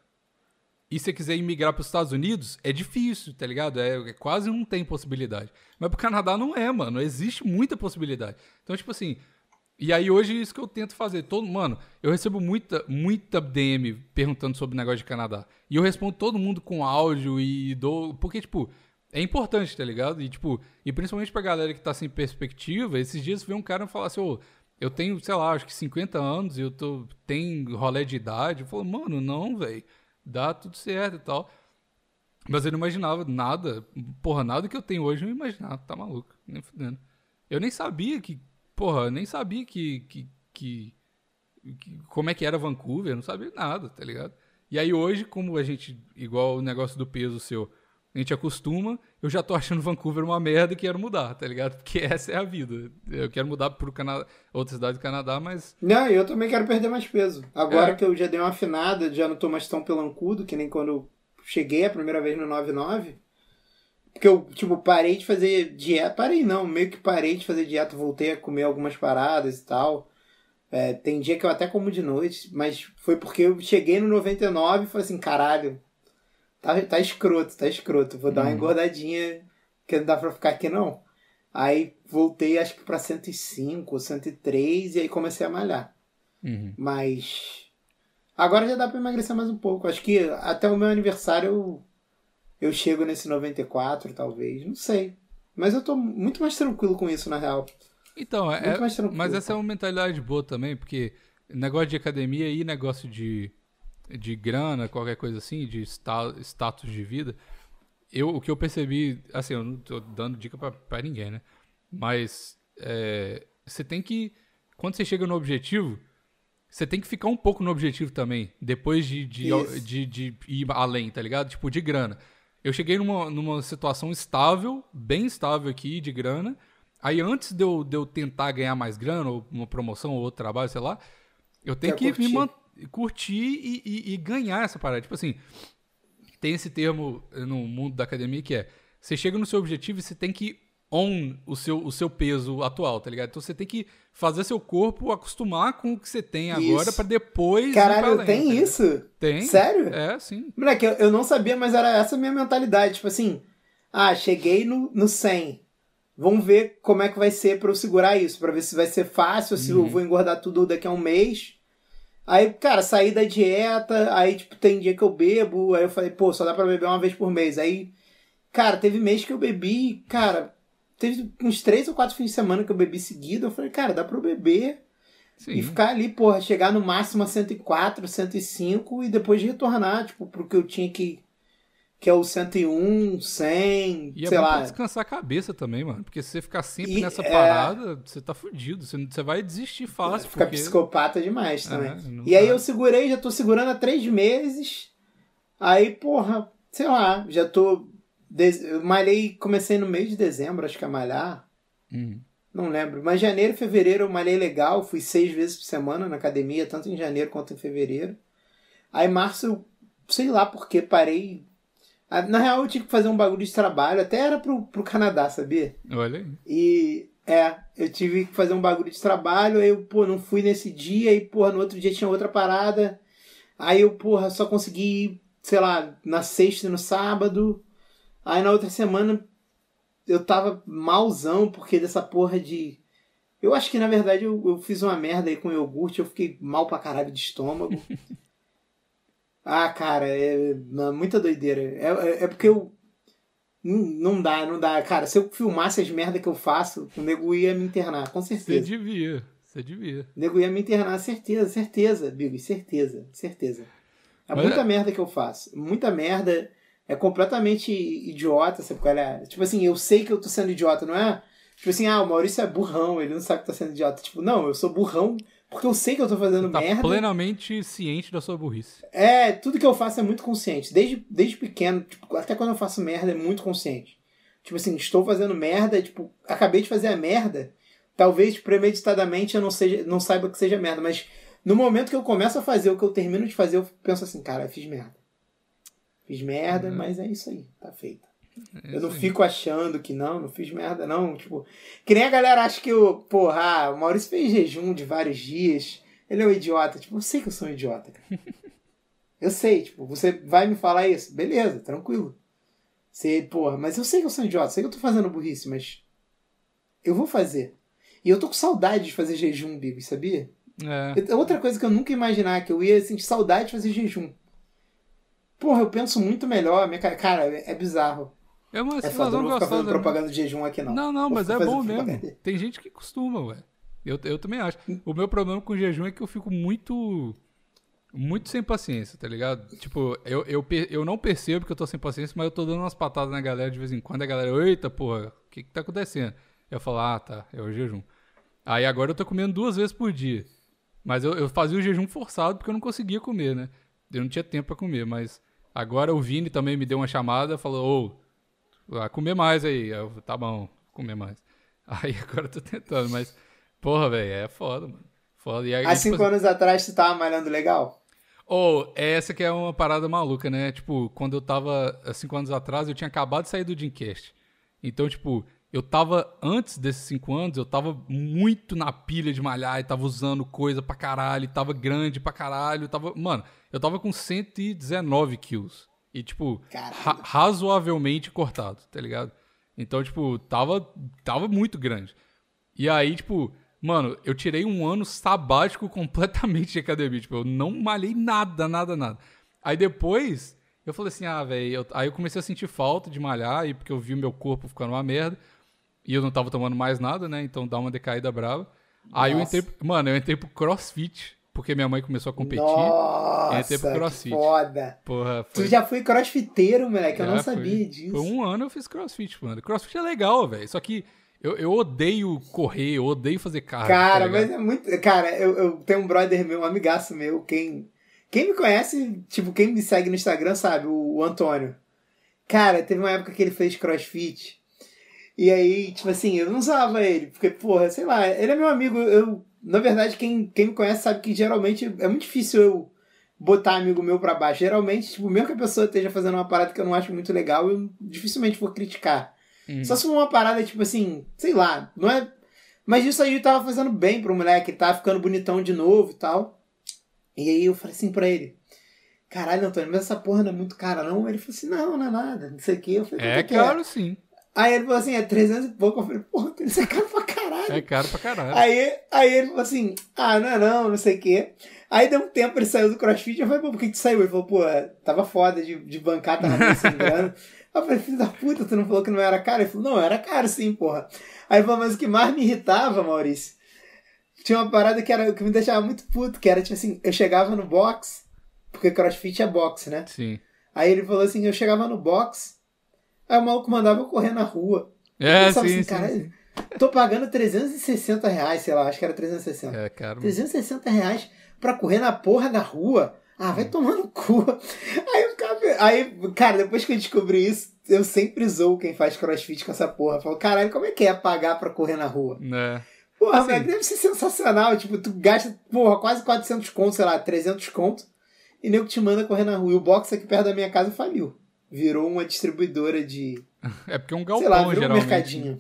e você quiser imigrar para os Estados Unidos, é difícil, tá ligado? É, é quase não tem possibilidade. Mas pro Canadá não é, mano. Existe muita possibilidade. Então, tipo assim. E aí hoje é isso que eu tento fazer. Todo, mano, eu recebo muita, muita DM perguntando sobre o negócio de Canadá. E eu respondo todo mundo com áudio e dou. Porque, tipo, é importante, tá ligado? E, tipo, e principalmente pra galera que tá sem perspectiva, esses dias veio um cara falar assim, ô, eu tenho, sei lá, acho que 50 anos e eu tô. Tem rolê de idade. Eu falo, mano, não, velho. Dá tudo certo e tal. Mas eu não imaginava nada. Porra, nada que eu tenho hoje eu não imaginava. Tá maluco. Nem fudendo. Eu nem sabia que. Porra, nem sabia que. que, que que- como é que era Vancouver, eu não sabia nada, tá ligado? E aí hoje, como a gente, igual o negócio do peso seu, a gente acostuma, eu já tô achando Vancouver uma merda e quero mudar, tá ligado? Porque [LAUGHS] essa é a vida. Eu quero mudar pro Canadá, outra cidade do Canadá, mas Não, eu também quero perder mais peso. Agora É. que eu já dei uma afinada, já não tô mais tão pelancudo, que nem quando eu cheguei a primeira vez no 99. Porque eu, tipo, parei de fazer dieta. Parei não, meio que parei de fazer dieta, voltei a comer algumas paradas e tal. É, tem dia que eu até como de noite, mas foi porque eu cheguei no 99 e falei assim, caralho, tá, tá escroto, tá escroto. Vou dar uma Uhum. engordadinha, que não dá pra ficar aqui não. Aí voltei acho que pra 105, 103 e aí comecei a malhar. uhum. Mas agora já dá pra emagrecer mais um pouco. Acho que até o meu aniversário eu, eu chego nesse 94, talvez. Não sei. Mas eu tô muito mais tranquilo com isso, na real. Então, é, Muito mais tranquilo, mas essa é uma mentalidade boa também, porque negócio de academia e negócio de, de grana, qualquer coisa assim, de sta- status de vida, eu, o que eu percebi, assim, eu não tô dando dica pra, pra ninguém, né? Mas é, você tem que, quando você chega no objetivo, você tem que ficar um pouco no objetivo também, depois de, de, de, de ir além, tá ligado? Tipo, de grana. Eu cheguei numa, numa situação estável, bem estável aqui, de grana. Aí antes de eu, de eu tentar ganhar mais grana, ou uma promoção, ou outro trabalho, sei lá, eu tenho Quer que me curtir. Curtir e, e- e ganhar essa parada. Tipo assim, tem esse termo no mundo da academia que é: você chega no seu objetivo e você tem que own o seu, o seu peso atual, tá ligado? Então você tem que fazer seu corpo acostumar com o que você tem agora Isso. pra depois. ir pra Caralho, tá tem ligado? isso? Tem. Sério? É, sim. Moleque, eu, eu não sabia, mas era essa a minha mentalidade. Tipo assim, ah, cheguei no, no 100. Vamos ver como é que vai ser pra eu segurar isso, pra ver se vai ser fácil, se eu Uhum. vou engordar tudo daqui a um mês. Aí, cara, saí da dieta, aí, tipo, tem dia que eu bebo, aí eu falei, pô, só dá pra beber uma vez por mês. Aí, cara, teve mês que eu bebi, cara, teve uns três ou quatro fins de semana que eu bebi seguido. Eu falei, cara, dá pra eu beber Sim. e ficar ali, porra, chegar no máximo a 104, 105 e depois retornar, tipo, pro que eu tinha que. Que é o 101, 100, E é sei bom pra lá. descansar a cabeça também, mano. Porque se você ficar sempre E, nessa é- parada, você tá fudido. Você, você vai desistir fácil. Fica porque... psicopata demais também. É, e aí eu segurei, já tô segurando há três meses. Aí, porra, sei lá, já tô. Eu malhei, comecei no mês de dezembro, acho que a malhar. Uhum. Não lembro. Mas janeiro e fevereiro eu malhei legal. Fui seis vezes por semana na academia, tanto em janeiro quanto em fevereiro. Aí março eu, sei lá porque, parei. Ah, Na real eu tive que fazer um bagulho de trabalho. Até era pro, pro Canadá, sabia? Olha aí. E é, eu tive que fazer um bagulho de trabalho, aí eu, pô, não fui nesse dia, e, porra, no outro dia tinha outra parada. Aí eu, porra, só consegui ir, sei lá, na sexta e no sábado. Aí na outra semana eu tava malzão porque dessa porra de. Eu acho que na verdade eu, eu fiz uma merda aí com iogurte, eu fiquei mal pra caralho de estômago. [LAUGHS] ah, cara, é, é muita doideira. É, é, é porque eu. Não, dá, não dá. Cara, se eu filmasse as merdas que eu faço, o nego ia me internar, com Você certeza. devia. Você devia. O nego ia me internar, certeza, certeza, Bibi, certeza, certeza. É Mas muita é- merda que eu faço. Muita merda. É completamente idiota, sabe qual é? Tipo assim, eu sei que eu tô sendo idiota, não é? Tipo assim, ah, o Maurício é burrão, ele não sabe que tá sendo idiota. Tipo, não, eu sou burrão porque eu sei que eu tô fazendo Tá merda. plenamente ciente da sua burrice. É, tudo que eu faço é muito consciente. Desde, desde pequeno, tipo, até quando eu faço merda, é muito consciente. Tipo assim, estou fazendo merda, tipo, acabei de fazer a merda. Talvez premeditadamente eu não, seja, não saiba que seja merda, mas no momento que eu começo a fazer o que eu termino de fazer, eu penso assim, cara, eu fiz merda. Fiz merda, mas é isso aí, tá feito. É Eu não fico achando que não, não fiz merda, não. Tipo, que nem a galera acha que eu, porra, ah, o Maurício fez jejum de vários dias. Ele é um idiota. Tipo, eu sei que eu sou um idiota, cara. [LAUGHS] Eu sei, tipo, você vai me falar isso. Beleza, tranquilo. Você, porra, mas eu sei que eu sou um idiota, sei que eu tô fazendo burrice, mas eu vou fazer. E eu tô com saudade de fazer jejum, Bibi, sabia? É. Outra coisa que eu nunca ia imaginar, que eu ia sentir saudade de fazer jejum. Porra, eu penso muito melhor. Minha cara, cara, é bizarro. É uma É sensação não gostosa. né? propaganda de jejum aqui, não. Não, não, mas é bom propaganda. mesmo. Tem gente que costuma, ué. Eu, eu também acho. O meu problema com o jejum é que eu fico muito. Muito sem paciência, tá ligado? Tipo, eu, eu, eu não percebo que eu tô sem paciência, mas eu tô dando umas patadas na galera de vez em quando. A galera, eita, porra, o que que tá acontecendo? Eu falo, ah, tá, é o jejum. Aí agora eu tô comendo duas vezes por dia. Mas eu, eu fazia o jejum forçado porque eu não conseguia comer, né? Eu não tinha tempo pra comer, mas agora o Vini também me deu uma chamada, falou, ô, vai comer mais aí. Eu, tá bom, comer mais. [LAUGHS] Aí agora eu tô tentando, mas, porra, velho, é foda, mano. Foda. E aí, Há tipo, cinco anos atrás tu tava malhando legal? Ou, essa que é uma parada maluca, né? Tipo, quando eu tava, há cinco anos atrás, eu tinha acabado de sair do Dreamcast. Então, tipo, eu tava, antes desses cinco anos, eu tava muito na pilha de malhar e tava usando coisa pra caralho, tava grande pra caralho, tava... Mano, eu tava com 119 quilos. E, tipo, ra- razoavelmente cortado, tá ligado? Então, tipo, tava, tava muito grande. E aí, tipo, mano, eu tirei um ano sabático completamente de academia. Tipo, eu não malhei nada, nada, nada. Aí depois, eu falei assim, ah, velho. Aí eu comecei a sentir falta de malhar, e porque eu vi o meu corpo ficando uma merda. E eu não tava tomando mais nada, né? Então dá uma decaída brava. Aí eu Nossa. entrei. Mano, eu entrei pro crossfit, porque minha mãe começou a competir. Nossa, Entrei pro crossfit. foda. Porra, foi. Tu já foi crossfiteiro, moleque, eu Já não foi. sabia disso. Por um ano eu fiz crossfit, mano. Crossfit é legal, velho. Só que eu, eu odeio correr, eu odeio fazer cardio. Cara, tá mas é muito. Cara, eu, eu tenho um brother meu, um amigaço meu, quem. Quem me conhece, tipo, quem me segue no Instagram sabe, o, o Antônio. Cara, teve uma época que ele fez crossfit. E aí, tipo assim, eu não usava ele, porque, porra, sei lá, ele é meu amigo. Eu, na verdade, quem, quem me conhece sabe que geralmente é muito difícil eu botar amigo meu pra baixo. Geralmente, tipo, mesmo que a pessoa esteja fazendo uma parada que eu não acho muito legal, eu dificilmente vou criticar. Uhum. Só se for uma parada, tipo assim, sei lá, não é. Mas isso aí tava fazendo bem pro moleque, ele tava ficando bonitão de novo e tal. E aí eu falei assim pra ele: Caralho, Antônio, mas essa porra não é muito cara, não? Ele falou assim: Não, não é nada, não sei o que. Eu falei: É "Quanto que caro, sim. Aí ele falou assim: É 300 e pouco. Eu falei: Porra, isso é caro pra caralho. É caro pra caralho. Aí, aí ele falou assim: Ah, não é não, não sei o quê. Aí deu um tempo, ele saiu do crossfit. Eu falei: Pô, por que que tu saiu? Ele falou: Pô, tava foda de, de bancar, tava meio sem grana. [LAUGHS] Eu falei: Filho da puta, tu não falou que não era caro? Ele falou: Não, era caro sim, porra. Aí ele falou: Mas o que mais me irritava, Maurício, tinha uma parada que, era, que me deixava muito puto, que era tipo assim: Eu chegava no box, porque crossfit é box, né? Sim. Aí ele falou assim: Eu chegava no box, aí o maluco mandava eu correr na rua. É, Eu sim, assim, sim, "Caralho, sim. Tô pagando 360 reais, sei lá, acho que era 360. É caro. 360 reais pra correr na porra da rua. Ah, vai tomar no [LAUGHS] cu. Aí, o cara, aí, cara, depois que eu descobri isso, eu sempre zoo quem faz crossfit com essa porra. Falo, caralho, como é que é pagar pra correr na rua? É. Porra, Assim- deve ser sensacional. Tipo, tu gasta, porra, quase 400 conto, sei lá, 300 conto, e nego te manda correr na rua. E o box aqui perto da minha casa faliu. Virou uma distribuidora de, [LAUGHS] É porque é um sei galpão, lá, virou um geralmente. mercadinho.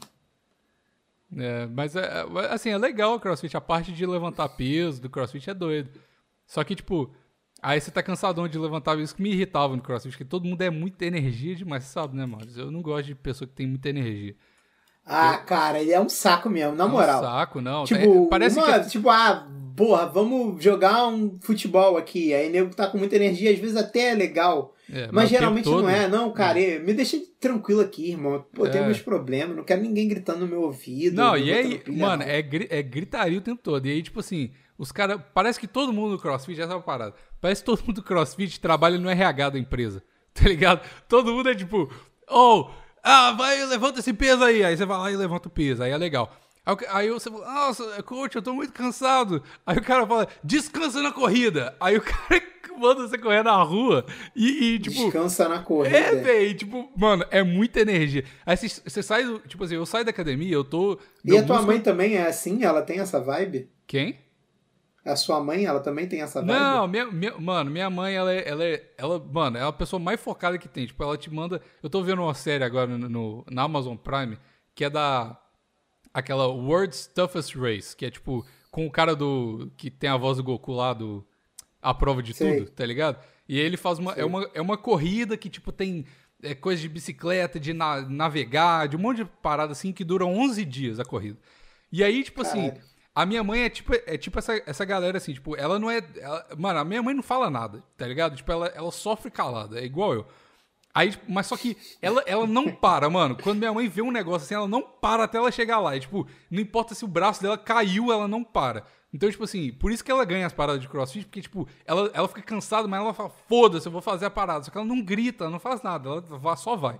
É, mas, é, é, assim, é legal o crossfit. A parte de levantar peso do crossfit é doido. Só que, tipo, aí você tá cansadão de levantar. Isso que me irritava no crossfit, que todo mundo é muita energia demais, você sabe, né, mano? Eu não gosto de pessoa que tem muita energia. Ah, cara, ele é um saco mesmo, na É um moral. saco, não. Tipo, parece uma- que... tipo, ah, porra, vamos jogar um futebol aqui. Aí nego tá com muita energia, às vezes até é legal. É, mas tempo geralmente todo- não é, não, cara. eh, Me deixa tranquilo aqui, irmão. Pô, É. meus problemas, não quero ninguém gritando no meu ouvido. Não, e aí, mano, não. é, é gritaria o tempo todo. E aí, tipo assim, os caras. Parece que todo mundo do CrossFit, essa é uma parada. Parece que todo mundo do CrossFit trabalha no RH da empresa. [LAUGHS] Tá ligado? Todo mundo é tipo, oh, ah, vai, levanta esse peso aí. Aí você vai lá e levanta o peso. Aí é legal. Aí você fala, nossa, coach, eu tô muito cansado. Aí o cara fala, descansa na corrida. Aí o [LAUGHS] cara manda você correr na rua e, e, tipo. Descansa na corrida. É, velho, tipo, mano, é muita energia. Aí você- você sai do. Tipo assim, eu saio da academia, eu tô. E a tua mãe também é assim? Ela tem essa vibe? Quem? A sua mãe, ela também tem essa vibe? Não, minha, minha- mano, minha mãe, ela é, ela é. Ela, mano, é a pessoa mais focada que tem. Tipo, ela te manda. Eu tô vendo uma série agora no, no- na Amazon Prime, que é da. Aquela World's Toughest Race, que é tipo, com o cara do. que tem a voz do Goku lá do. A prova de Sei. tudo, tá ligado? E aí ele faz uma. É uma, é uma corrida que, tipo, tem. É, coisa de bicicleta, de na- navegar, de um monte de parada assim que dura 11 dias a corrida. E aí, tipo assim, Caralho. a minha mãe é tipo, é tipo essa, essa galera assim, tipo, ela não é. ela- mano, a minha mãe não fala nada, tá ligado? Tipo, ela, ela sofre calada, é igual eu. Aí, tipo, mas só que ela, ela não [LAUGHS] para, mano. Quando minha mãe vê um negócio assim, ela não para até ela chegar lá. E, tipo, não importa se o braço dela caiu, ela não para. Então, tipo assim, por isso que ela ganha as paradas de crossfit, porque, tipo, ela, ela fica cansada, mas ela fala, foda-se, eu vou fazer a parada. Só que ela não grita, ela não faz nada, ela só vai.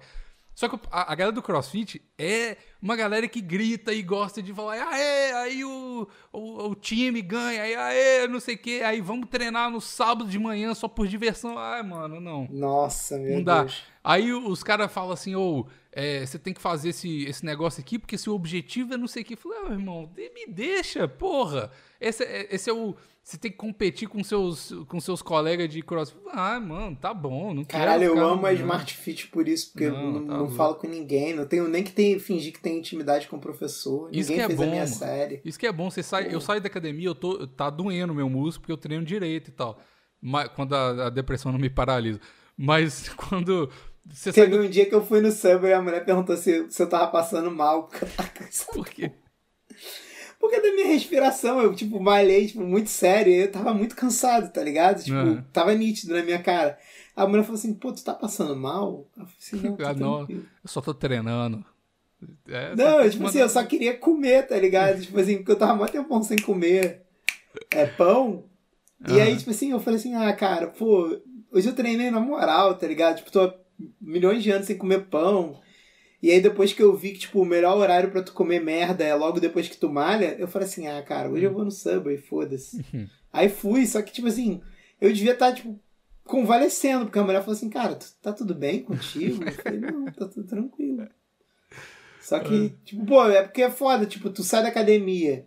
Só que a, a galera do crossfit é uma galera que grita e gosta de falar, aê, aí o, o, o time ganha, aí aê, não sei o quê, aí vamos treinar no sábado de manhã só por diversão. Ai, mano, não. Nossa, meu Não dá. Deus. Aí os caras falam assim, ô, é, você tem que fazer esse, esse negócio aqui, porque seu objetivo é não sei o que. Eu falei, ah, irmão, me deixa, porra. Esse, é- esse é o. Você tem que competir com seus, com seus colegas de crossfit. Ah, mano, tá bom, não quero. Caralho, eu amo a. Smart Fit por isso, porque Não, eu não, tá não falo com ninguém, não tenho nem que ter, fingir que tem intimidade com o professor. Isso ninguém que é fez bom, a minha mano. série. Isso que é bom, você sai, eu saio da academia, eu tô, tá doendo meu músculo, porque eu treino direito e tal. Mas, quando a, a depressão não me paralisa. Mas [LAUGHS] quando você Teve do... um dia que eu fui no Subway e a mulher perguntou se, se eu tava passando mal, [LAUGHS] eu cansado. Por quê? Porque da minha respiração, eu, tipo, malhei, tipo, muito sério, e eu tava muito cansado, tá ligado? Tipo, Aham. tava nítido na minha cara. A mulher falou assim, pô, tu tá passando mal? Eu falei assim, não, [LAUGHS] Ah, não. Eu só tô treinando. É, Não, só- tipo assim, eu só queria comer, tá ligado? Tipo assim, porque eu tava mó tempão sem comer é, pão. E Aham. aí, tipo assim, eu falei assim, ah, cara, pô, hoje eu treinei na moral, tá ligado? Tipo, tô milhões de anos sem comer pão. E aí, depois que eu vi que, tipo, o melhor horário pra tu comer merda é logo depois que tu malha, eu falei assim, ah, cara, hoje eu vou no Subway, foda-se. Uhum. [LAUGHS] aí fui, só que, tipo assim, eu devia estar, tipo, convalescendo, porque a mulher falou assim, cara, tu- tá tudo bem contigo? Eu falei, não, tá tudo tranquilo. Só que, tipo, pô, é porque é foda, tipo, tu sai da academia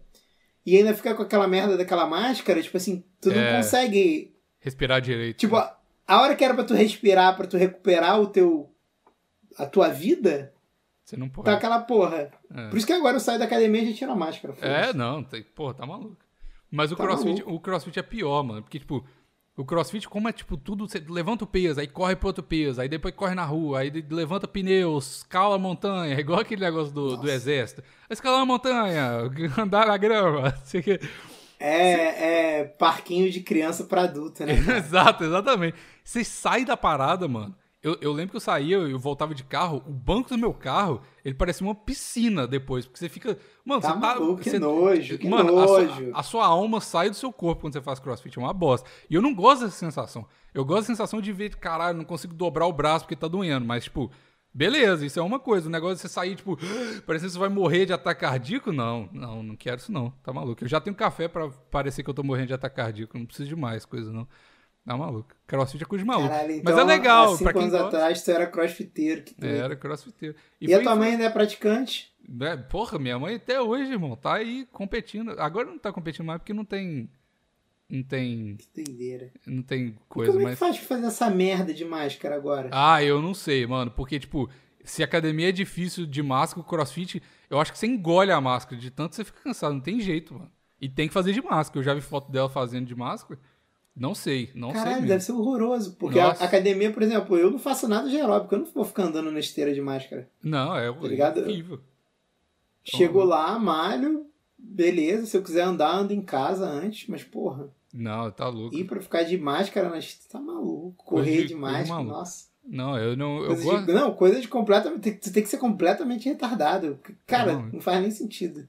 e ainda fica com aquela merda daquela máscara, tipo assim, tu não É. consegue. Respirar direito. Tipo, a, a hora que era pra tu respirar, pra tu recuperar o teu. a tua vida, Você não pode. tá aquela porra. É. Por isso que agora eu saio da academia e já tiro a máscara. É, não, tem, porra, tá maluco. Mas o Tá crossfit, maluco. o crossfit é pior, mano. Porque, tipo, o crossfit, como é, tipo, tudo. Você levanta o peso, aí corre pro outro peso, aí depois corre na rua, aí levanta pneus, escala a montanha, [LAUGHS] igual aquele negócio do, do exército. Escalar a montanha, [LAUGHS] andar na grama, [LAUGHS] sei que. É, é parquinho de criança pra adulto, né? Exato, exatamente. Você sai da parada, mano. Eu, eu lembro que eu saía, eu voltava de carro, o banco do meu carro, ele parecia uma piscina depois, porque você fica. Mano, Tá você tá. maluco, que você- nojo, que mano, a sua- nojo. A, sua alma sai do seu corpo quando você faz crossfit, é uma bosta. E eu não gosto dessa sensação. Eu gosto da sensação de ver, caralho, não consigo dobrar o braço porque tá doendo, mas, tipo. Beleza, isso é uma coisa. O negócio é você sair, tipo, [GASPS] parecendo que você vai morrer de ataque cardíaco. Não, não, não quero isso não. Tá maluco. Eu já tenho café pra parecer que eu tô morrendo de ataque cardíaco. Não preciso de mais coisa, não. Tá maluco. Crossfit é coisa de maluco. Caralho, então, Mas é legal, há cinco anos gosta. atrás tu era crossfiteiro. Que tu... É, era crossfiteiro. E, a foi- tua mãe ainda é praticante? é, porra, minha mãe até hoje, irmão, tá aí competindo. Agora não tá competindo mais porque não tem. Não tem. Que doideira. Não tem E coisa, como é que mas. faz pra fazer essa merda de máscara agora? Ah, eu não sei, mano. Porque, tipo, se a academia é difícil de máscara, o crossfit, eu acho que você engole a máscara. De tanto você fica cansado. Não tem jeito, mano. E tem que fazer de máscara. Eu já vi foto dela fazendo de máscara. Não sei, não sei Caralho, deve ser horroroso. Porque a Nossa. academia, por exemplo, eu não faço nada de aeróbico, eu não vou ficar andando na esteira de máscara. Não, é Tá ligado? horrível. Chego lá, malho, beleza. Se eu quiser andar, ando em casa antes, mas porra, Não, tá louco. ir pra ficar de máscara na esteira, tá maluco. Correr de- máscara, nossa. Não, eu não. Eu Coisa gosto. de, não, coisa de completamente. Tu tem que ser completamente retardado. Cara, Não. não, faz nem sentido.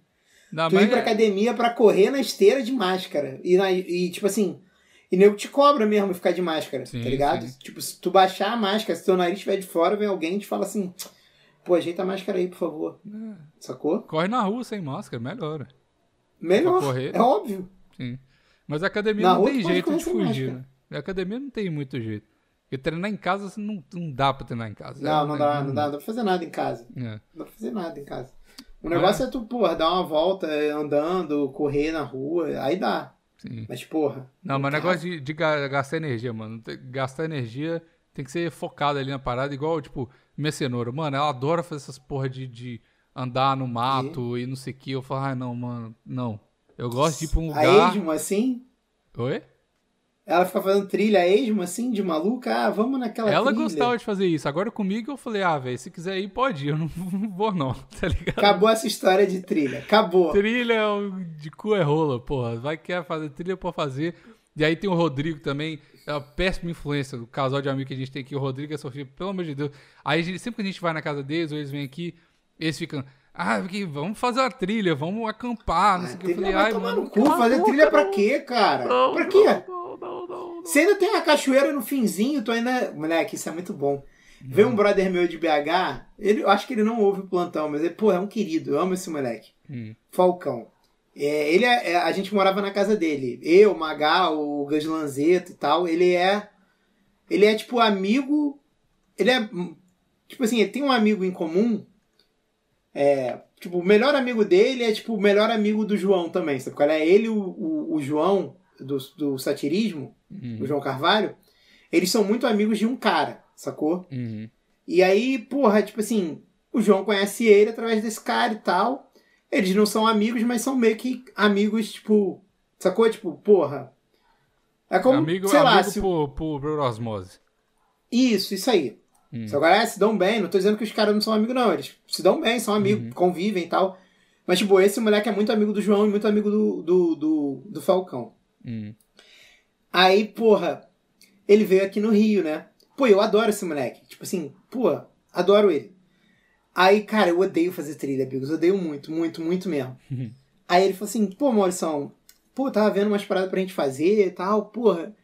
Não, tu mas ir pra é- academia pra correr na esteira de máscara. E, na- e tipo assim. E nego te cobra mesmo ficar de máscara, Sim, tá ligado? sim. Tipo, se tu baixar a máscara, se teu nariz estiver de fora, vem alguém e te fala assim: pô, ajeita a máscara aí, por favor. É. Sacou? Corre na rua sem máscara, melhora. Melhor. Correr. É óbvio. Sim. Mas a academia Na não tem jeito de fugir, né? A academia não tem muito jeito. Porque treinar em casa assim, não, não dá pra treinar em casa. Não, É, não dá, não dá, não dá pra fazer nada em casa. É. Não dá pra fazer nada em casa. O negócio é, tu, porra, dar uma volta andando, correr na rua, aí dá. Sim. Mas, porra. Não, mas casa- negócio de, de ga- gastar energia, mano. Gastar energia tem que ser focado ali na parada, igual, tipo, minha cenoura. Mano, ela adora fazer essas porra de, de andar no mato e não sei o que. Eu falo, ah, não, mano, não. Eu gosto de ir pra um A lugar. esmo, assim, Oi? Ela fica fazendo trilha a esmo, assim, de maluca. Ah, vamos naquela Ela trilha. gostava de fazer isso. Agora comigo eu falei, ah, velho, se quiser ir, pode ir. Eu não, [LAUGHS] vou, não, [LAUGHS] tá ligado? Acabou essa história de trilha. Acabou. Trilha é de cu é rola, porra. Vai quer fazer trilha pra fazer. E aí tem o Rodrigo também, é uma péssima influência do casal de amigos que a gente tem aqui, o Rodrigo e a Sofia, pelo amor de Deus. Aí sempre que a gente vai na casa deles, ou eles vêm aqui, eles ficam, ah, vamos fazer uma trilha, vamos acampar, não sei o que. Eu falei, ai, mano. no cu. Fazer trilha pra quê, cara? não, pra quê? Não, não, não, não. Você ainda tem a cachoeira no finzinho, tu ainda. Moleque, isso é muito bom. Veio um brother meu de BH, ele, eu acho que ele não ouve o plantão, mas ele, pô, é um querido, eu amo esse moleque. Hum. Falcão. É, ele é, é- a gente morava na casa dele. Eu, o Magal, o Gus Lanzeto e tal. Ele é. Ele é tipo amigo. Ele é. hum, Tipo assim, ele tem um amigo em comum. É. Tipo, o melhor amigo dele é tipo o melhor amigo do João também. Sabe qual é? Ele e o, o, o João, do, do satirismo, Uhum. o João Carvalho, eles são muito amigos de um cara, sacou? Uhum. E aí, porra, tipo assim, o João conhece ele através desse cara e tal. Eles não são amigos, mas são meio que amigos, tipo. Sacou? Tipo, porra. É como, amigo sei lá, amigo se- por, por, por osmose. Isso, isso aí. Hum. Se agora é, se dão bem, não tô dizendo que os caras não são amigos, não. Eles se dão bem, são amigos, Uhum. convivem e tal. Mas, tipo, esse moleque é muito amigo do João e muito amigo do, do, do, do Falcão. Hum. Aí, porra, ele veio aqui no Rio, né? Pô, eu adoro esse moleque. Tipo assim, pô, adoro ele. Aí, cara, eu odeio fazer trilha, Bigos. Odeio muito, muito, muito mesmo. Uhum. Aí ele falou assim, pô, Maurição, pô, tava vendo umas paradas pra gente fazer e tal, porra.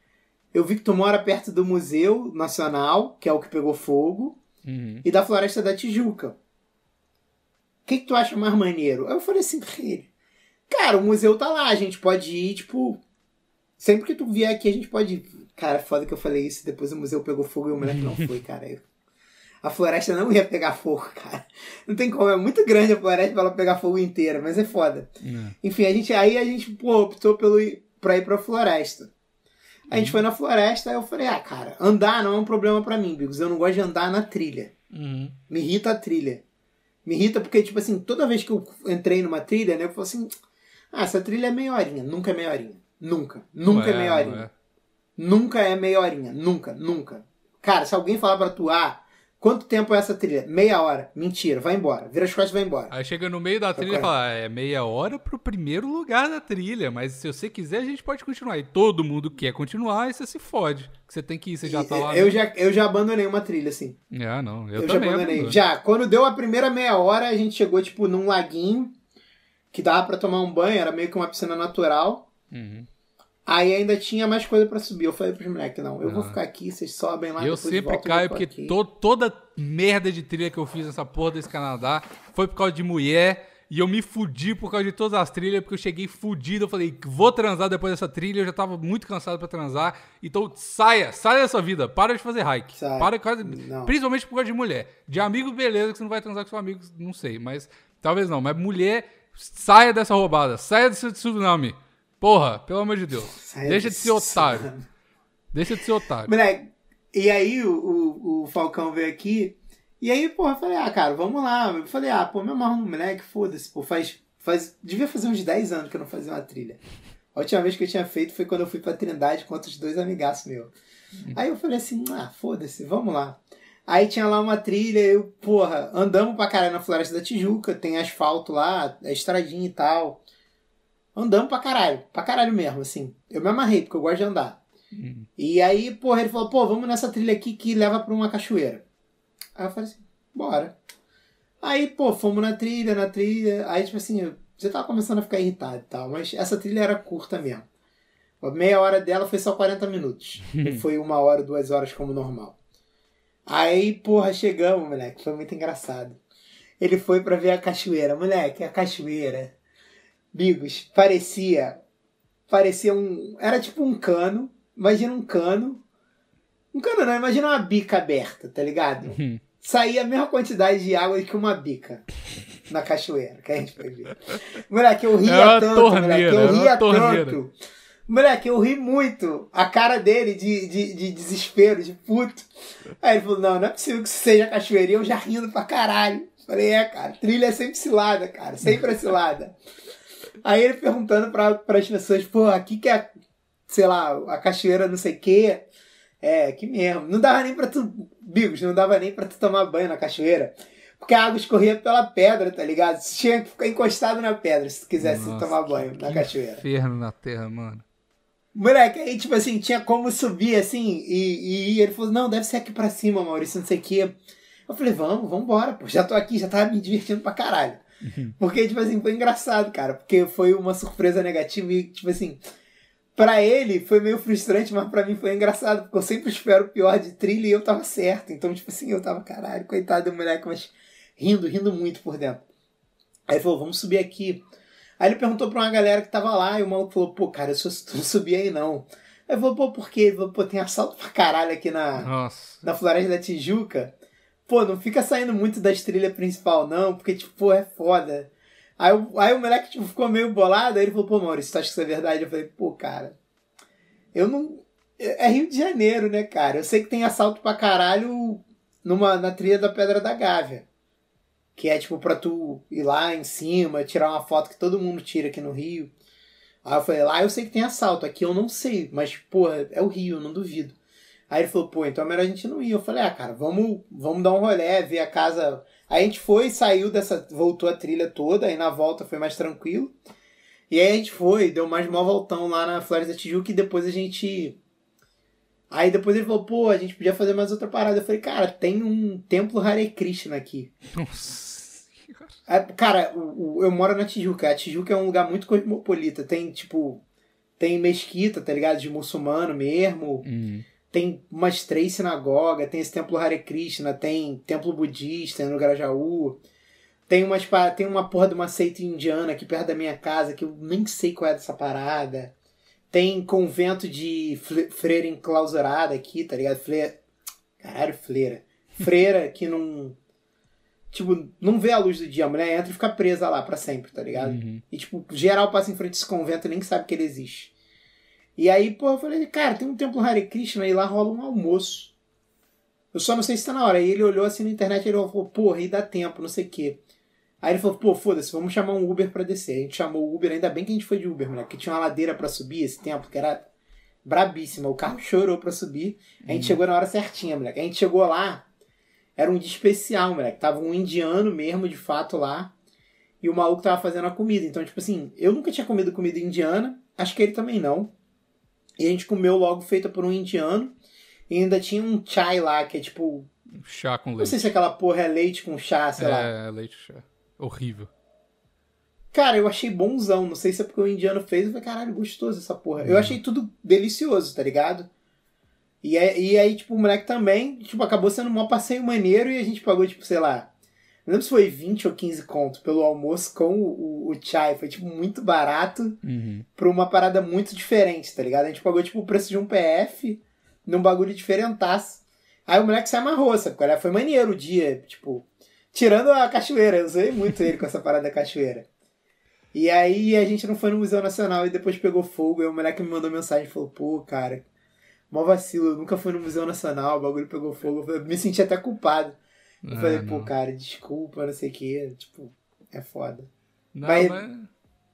Eu vi que tu mora perto do Museu Nacional, que é o que pegou fogo, Uhum. e da Floresta da Tijuca. O que, que tu acha mais maneiro? Aí eu falei assim pra ele, cara, o museu tá lá, a gente pode ir, tipo, sempre que tu vier aqui a gente pode ir. Cara, foda que eu falei isso, depois o museu pegou fogo e o moleque não [LAUGHS] foi, cara. Eu- A floresta não ia pegar fogo, cara. Não tem como, é muito grande a floresta pra ela pegar fogo inteira, mas é foda. É. Enfim, a gente, aí a gente pô, optou pelo, pra ir pra floresta. A gente foi na floresta, aí eu falei, ah, cara, andar não é um problema pra mim, Bigos. Eu não gosto de andar na trilha. Uhum. Me irrita a trilha. Me irrita porque, tipo assim, toda vez que eu entrei numa trilha, né, eu falo assim, ah, essa trilha é meia horinha. Nunca é meia horinha. Nunca. Nunca é, Não meia horinha. Nunca é meia horinha. Nunca, nunca. Cara, se alguém falar pra tu, ah, quanto tempo é essa trilha? Meia hora. Mentira, vai embora. Vira as costas e vai embora. Aí chega no meio da trilha e é? fala, "Ah, é meia hora pro primeiro lugar da trilha, mas se você quiser a gente pode continuar. E todo mundo quer continuar e você se fode. Você tem que ir, você já tá lá. eu, né? já, eu já abandonei uma trilha, assim. Ah, não, eu, Eu, já também. abandonei. abandono. Já, quando deu a primeira meia hora, a gente chegou, tipo, num laguinho que dava pra tomar um banho, era meio que uma piscina natural. Uhum. Aí ainda tinha mais coisa pra subir. Eu falei pros moleques, não, eu vou Ah. ficar aqui, vocês sobem lá. Eu sempre voltam, eu caio tô porque to- toda merda de trilha que eu fiz nessa porra desse Canadá foi por causa de mulher. E eu me fudi por causa de todas as trilhas, porque eu cheguei fudido. Eu falei, vou transar depois dessa trilha. Eu já tava muito cansado pra transar. Então saia, saia dessa vida. Para de fazer hike. Sai. Para. Principalmente por causa de mulher. De amigo, beleza, que você não vai transar com seu amigo, não sei. Mas talvez não. Mas mulher, saia dessa roubada. Saia desse tsunami. Porra, pelo amor de Deus. [LAUGHS] Saia Deixa de ser otário. Deixa de ser otário. Moleque, e aí o, o, o Falcão veio aqui. E aí, porra, eu falei, ah, cara, vamos lá. Eu falei, ah, pô, me amarro no moleque, foda-se, pô, faz, faz. Devia fazer uns 10 anos que eu não fazia uma trilha. A última vez que eu tinha feito foi quando eu fui pra Trindade com outros dois amigaços meus. Aí eu falei assim, ah, foda-se, vamos lá. Aí tinha lá uma trilha, eu, porra, andamos pra caralho na Floresta da Tijuca, tem asfalto lá, é estradinha e tal. Andamos pra caralho, pra caralho mesmo, assim. Eu me amarrei, porque eu gosto de andar. Uhum. E aí, porra, ele falou, pô, vamos nessa trilha aqui que leva pra uma cachoeira. Aí eu falei assim, bora. Aí, pô, fomos na trilha, na trilha. Aí, tipo assim, eu- você tava começando a ficar irritado e tal, mas essa trilha era curta mesmo. A meia hora dela foi só 40 minutos. [LAUGHS] Foi uma hora, duas horas como normal. Aí, porra, chegamos, moleque. Foi muito engraçado. Ele foi pra ver a cachoeira. Moleque, a cachoeira. Bigos, parecia. Parecia um. Era tipo um cano. Imagina um cano. Um cano não, imagina uma bica aberta, tá ligado? Uhum. Saía a mesma quantidade de água que uma bica na cachoeira, que a gente foi ver. Moleque, eu ria Era uma tanto, torneira, moleque. Eu uma ria tanto. Moleque, eu ri muito. A cara dele de, de, de desespero, de puto. Aí ele falou: não, não é possível que isso seja cachoeira. E eu já rindo pra caralho. Falei: é, cara, trilha é sempre cilada, cara. Sempre é cilada. Aí ele perguntando pra, pras pessoas: pô, aqui que é, sei lá, a cachoeira não sei o quê. É, que mesmo. Não dava nem pra tu. Bigos, não dava nem pra tu tomar banho na cachoeira. Porque a água escorria pela pedra, tá ligado? Você tinha que ficar encostado na pedra se tu quisesse Nossa, tomar banho na que cachoeira. Inferno na terra, mano. Moleque, aí, tipo assim, tinha como subir assim, e, e ele falou: não, deve ser aqui pra cima, Maurício, não sei o quê. Eu falei: vamos, vamos embora, pô, já tô aqui, já tava me divertindo pra caralho. Porque, tipo assim, foi engraçado, cara, porque foi uma surpresa negativa e, tipo assim, pra ele foi meio frustrante, mas pra mim foi engraçado, porque eu sempre espero o pior de trilha e eu tava certo. Então, tipo assim, eu tava, caralho, coitado do moleque, mas rindo, rindo muito por dentro. Aí ele falou, vamos subir aqui. Aí ele perguntou pra uma galera que tava lá, e o maluco falou, pô, cara, eu não subi aí não. Aí ele falou, pô, por quê? Ele falou, pô, tem assalto pra caralho aqui na, Nossa. na Floresta da Tijuca. Pô, não fica saindo muito das trilhas principal, não, porque, tipo, pô, é foda. Aí, aí o moleque, tipo, ficou meio bolado, aí ele falou, pô, Maurício, tu acha que isso é verdade? Eu falei, pô, cara, eu não... É Rio de Janeiro, né, cara? Eu sei que tem assalto pra caralho numa, na trilha da Pedra da Gávea. Que é, tipo, pra tu ir lá em cima, tirar uma foto que todo mundo tira aqui no Rio. Aí eu falei, lá eu sei que tem assalto, aqui eu não sei, mas, pô, é o Rio, não duvido. Aí ele falou, pô, então é melhor a gente não ir. Eu falei, ah, cara, vamos, vamos dar um rolé, ver a casa. Aí a gente foi, saiu dessa. voltou a trilha toda, aí na volta foi mais tranquilo. E aí a gente foi, deu mais mó voltão lá na Floresta da Tijuca e depois a gente. Aí depois ele falou, pô, a gente podia fazer mais outra parada. Eu falei, cara, tem um templo Hare Krishna aqui. Nossa. É, Cara, o, o- eu moro na Tijuca. A Tijuca é um lugar muito cosmopolita. Tem, tipo, tem mesquita, tá ligado? De muçulmano mesmo. Hum. Tem umas três sinagogas. Tem esse templo Hare Krishna. Tem templo budista no Grajaú. Tem, umas, tem uma porra de uma seita indiana aqui perto da minha casa que eu nem sei qual é dessa parada. Tem convento de freira enclausurada aqui, tá ligado? Fle... Caralho, freira. Freira que não. Tipo, não vê a luz do dia. A mulher entra e fica presa lá pra sempre, tá ligado? Uhum. E, tipo, geral passa em frente a esse convento e nem sabe que ele existe. E aí, pô, eu falei, cara, tem um templo Hare Krishna e lá rola um almoço. Eu só não sei se tá na hora. Aí ele olhou assim na internet e ele falou, porra, aí dá tempo, não sei o quê. Aí ele falou, pô, foda-se, vamos chamar um Uber pra descer. A gente chamou o Uber, ainda bem que a gente foi de Uber, moleque, que tinha uma ladeira pra subir esse templo, que era brabíssima. O carro [LAUGHS] chorou pra subir. A gente chegou na hora certinha, moleque. A gente chegou lá, era um dia especial, moleque. Tava um indiano mesmo, de fato, lá. E o maluco tava fazendo a comida. Então, tipo assim, eu nunca tinha comido comida indiana. Acho que ele também não. E a gente comeu logo feita por um indiano. E ainda tinha um chai lá, que é tipo. Chá com Não leite. sei se aquela porra é leite com chá, sei lá. É, leite chá. Horrível. Cara, eu achei bonzão. Não sei se é porque o indiano fez. Eu falei, caralho, gostoso essa porra. Uhum. Eu achei tudo delicioso, tá ligado? E, é- e aí, tipo, o moleque também, tipo, acabou sendo um passeio maneiro e a gente pagou, tipo, sei lá. Não lembro se foi 20 ou 15 conto pelo almoço com o, o, o chai. Foi, tipo, muito barato Uhum. pra uma parada muito diferente, tá ligado? A gente pagou, tipo, o preço de um PF num bagulho diferentaço. Aí o moleque se amarrou, sabe? é? Foi maneiro o dia, tipo. Tirando a cachoeira, eu usei muito ele com essa parada da cachoeira. E aí a gente não foi no Museu Nacional e depois pegou fogo. E o moleque me mandou mensagem e falou: pô, cara, mó vacilo, eu nunca fui no Museu Nacional, o bagulho pegou fogo. Eu me senti até culpado. Eu Ah, falei, pô, cara, desculpa, não sei o que. Tipo, é foda. Não, Mas- mas...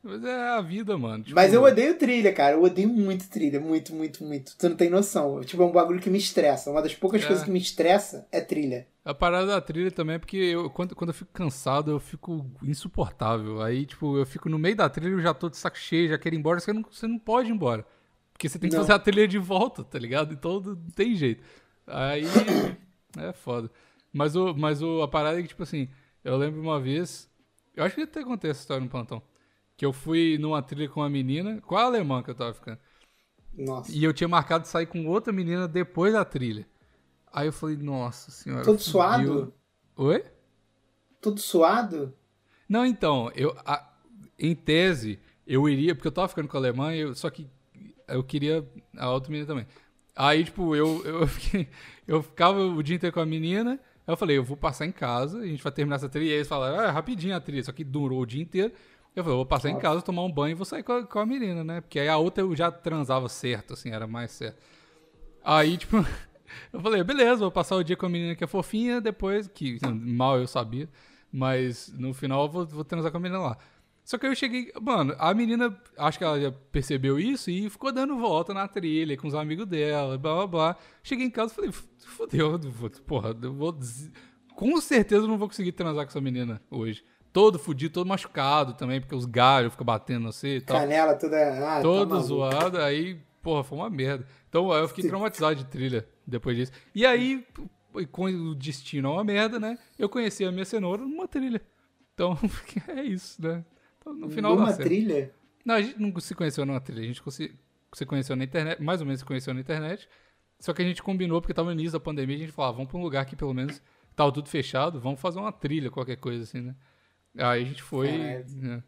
mas é a vida, mano. Tipo, Mas eu odeio trilha, cara. Eu odeio muito trilha. Muito, muito, muito. Tu não tem noção. Tipo, é um bagulho que me estressa. Uma das poucas É. coisas que me estressa é trilha. A parada da trilha também é porque eu, quando, quando eu fico cansado, eu fico insuportável. Aí, tipo, eu fico no meio da trilha, eu já tô de saco cheio, já quero ir embora, você não, você não pode ir embora. Porque você tem que Não. fazer a trilha de volta, tá ligado? Então não tem jeito. Aí [COUGHS] é foda. Mas, o, mas o, a parada é que, tipo assim, eu lembro uma vez. Eu acho que até contei essa história no plantão. Que eu fui numa trilha com uma menina, com a alemã que eu tava ficando. Nossa. E eu tinha marcado de sair com outra menina depois da trilha. Aí eu falei, nossa senhora. Todo suado? Oi? Tudo suado? Não, então, eu a- em tese eu iria, porque eu tava ficando com a alemã, eu, só que eu queria a outra menina também. Aí, tipo, eu, eu, [LAUGHS] fiquei- eu ficava o dia inteiro com a menina, aí eu falei, eu vou passar em casa, a gente vai terminar essa trilha, e aí eles falaram, ah, é rapidinho a trilha, só que durou o dia inteiro. Eu falei, eu vou passar em casa, tomar um banho e vou sair com a, com a menina, né? Porque aí a outra eu já transava certo, assim, era mais certo. Aí, [LAUGHS] tipo, eu falei, beleza, vou passar o dia com a menina que é fofinha, depois, que mal eu sabia, mas no final eu vou, vou transar com a menina lá. Só que aí eu cheguei, mano, a menina, acho que ela já percebeu isso e ficou dando volta na trilha com os amigos dela, blá blá blá. Cheguei em casa e falei, fodeu, porra, eu vou. Com certeza eu não vou conseguir transar com essa menina hoje. Todo fudido, todo machucado também, porque os galhos ficam batendo você e tal Canela toda. Ah, tá todo maluco. zoado, aí, porra, foi uma merda. Então eu fiquei traumatizado de trilha depois disso. E aí, com o destino é uma merda, né? Eu conheci a minha cenoura numa trilha. Então, [LAUGHS] é isso, né? No final Numa trilha? Não, a gente não se conheceu numa trilha, a gente você conheceu na internet, mais ou menos se conheceu na internet. Só que a gente combinou, porque tava no início da pandemia, a gente falou, ah, vamos pra um lugar que pelo menos tava tudo fechado, vamos fazer uma trilha, qualquer coisa assim, né? Aí a gente foi. Né?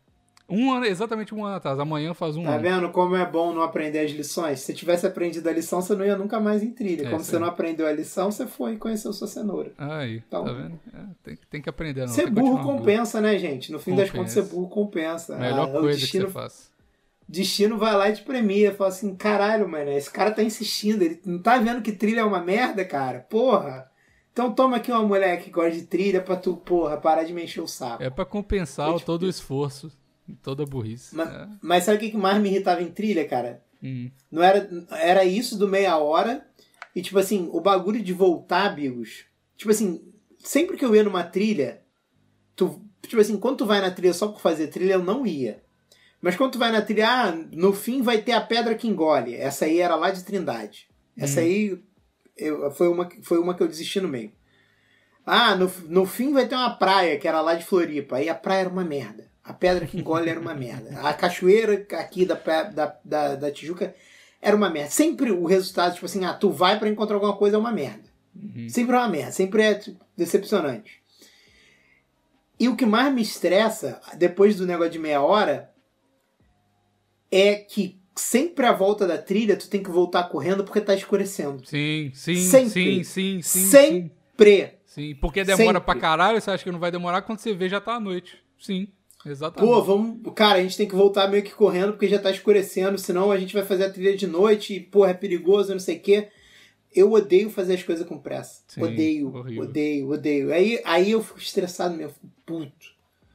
Um ano, exatamente um ano atrás. Amanhã faz um Tá ano. vendo como é bom não aprender as lições? Se tivesse aprendido a lição, você não ia nunca mais em trilha. É, como sim. você não aprendeu a lição, você foi e conheceu sua cenoura. Aí, Então- tá vendo? É, tem, tem que aprender, não. ser burro compensa, né, gente? No fim das contas, Compensa. ser burro compensa. Melhor Ah, coisa destino, que você faz. destino vai lá e te premia. Fala assim, caralho, mano, esse cara tá insistindo. Ele não tá vendo que trilha é uma merda, cara? Porra. Então toma aqui uma mulher que gosta de trilha pra tu, porra, parar de me encher o saco. É pra compensar te- todo o esforço, toda burrice. Mas, É. mas sabe o que mais me irritava em trilha, cara? Hum. Não era, era isso do meia hora. E, tipo assim, o bagulho de voltar, Bigos. Tipo assim, sempre que eu ia numa trilha, tu, tipo assim, quando tu vai na trilha só por fazer trilha, eu não ia. Mas quando tu vai na trilha, ah, no fim vai ter a pedra que engole. Essa aí era lá de Trindade. Essa aí eu- foi, uma, foi uma que eu desisti no meio. Ah, no, no fim vai ter uma praia, que era lá de Floripa. Aí a praia era uma merda. A pedra que engole era uma merda. A cachoeira aqui da, da, da, da Tijuca era uma merda. Sempre o resultado, tipo assim, ah, tu vai pra encontrar alguma coisa, é uma merda. Uhum. Sempre é uma merda. Sempre é tipo, decepcionante. E o que mais me estressa, depois do negócio de meia hora, é que sempre à volta da trilha tu tem que voltar correndo porque tá escurecendo. Sim, sim, Sempre. sim, sim. Sim, Sempre! sim. Porque demora Sempre. pra caralho, você acha que não vai demorar quando você vê já tá à noite. Sim, exatamente. Pô, vamos. Cara, a gente tem que voltar meio que correndo porque já tá escurecendo, senão a gente vai fazer a trilha de noite e, porra, é perigoso, não sei o quê. Eu odeio fazer as coisas com pressa. Sim, odeio, horrível. odeio, odeio. Aí, aí eu fico estressado mesmo. Fico puto,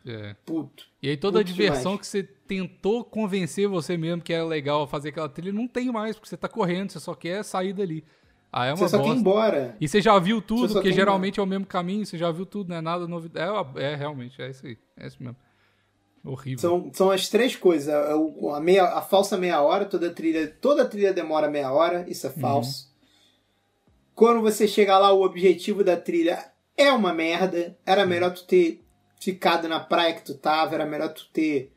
É. puto. E aí toda a diversão demais. que você tentou convencer você mesmo que era legal fazer aquela trilha, não tem mais, porque você tá correndo, você só quer sair dali. Aí é uma Você só quer ir bosta. embora. E você já viu tudo, porque geralmente é o mesmo caminho, você já viu tudo, não é nada novidade. É, é realmente, é isso aí. É isso mesmo. Horrível. São, são as três coisas. A, meia, a falsa meia hora, toda trilha, toda trilha demora meia hora, isso Uhum. é falso. Quando você chega lá, o objetivo da trilha é uma merda. Era Uhum. melhor tu ter ficado na praia que tu tava, era melhor tu ter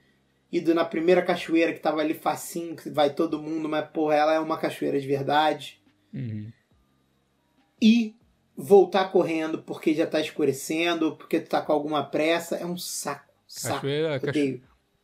ido na primeira cachoeira que tava ali facinho, que vai todo mundo, mas porra, ela é uma cachoeira de verdade. Uhum. E voltar correndo porque já tá escurecendo, porque tu tá com alguma pressa, é um saco. Cachoeira.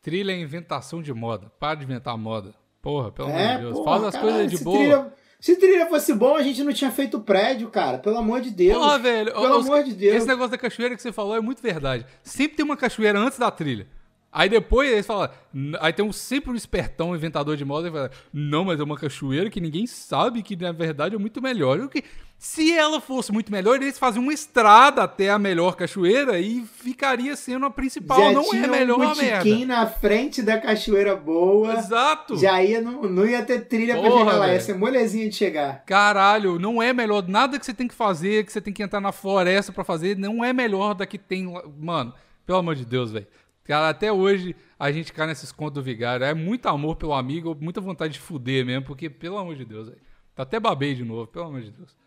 Trilha é inventação de moda. Para de inventar moda. Porra, pelo amor É, de Deus. porra, Faz as caralho, coisas de se boa. Trilha, se trilha fosse bom, a gente não tinha feito prédio, cara. Pelo amor de Deus. Porra, velho. Pelo os- amor de Deus. Esse negócio da cachoeira que você falou é muito verdade. Sempre tem uma cachoeira antes da trilha. Aí depois eles falam. "N- Aí tem um, sempre um espertão inventador de moda e fala: Não, mas é uma cachoeira que ninguém sabe que na verdade é muito melhor. O que, se ela fosse muito melhor, eles faziam uma estrada até a melhor cachoeira e ficaria sendo a principal. já não tinha é melhor um a merda. na frente da cachoeira boa. Exato. Já ia, não, não ia ter trilha pra Porra, chegar lá. Ia ser molezinha de chegar. Caralho, não é melhor. Nada que você tem que fazer, que você tem que entrar na floresta pra fazer, não é melhor da que tem lá. Mano, pelo amor de Deus, velho. Cara, até hoje a gente cai nesses contos do vigário. É muito amor pelo amigo, muita vontade de fuder mesmo, porque, pelo amor de Deus, velho. Tá até babei de novo, pelo amor de Deus.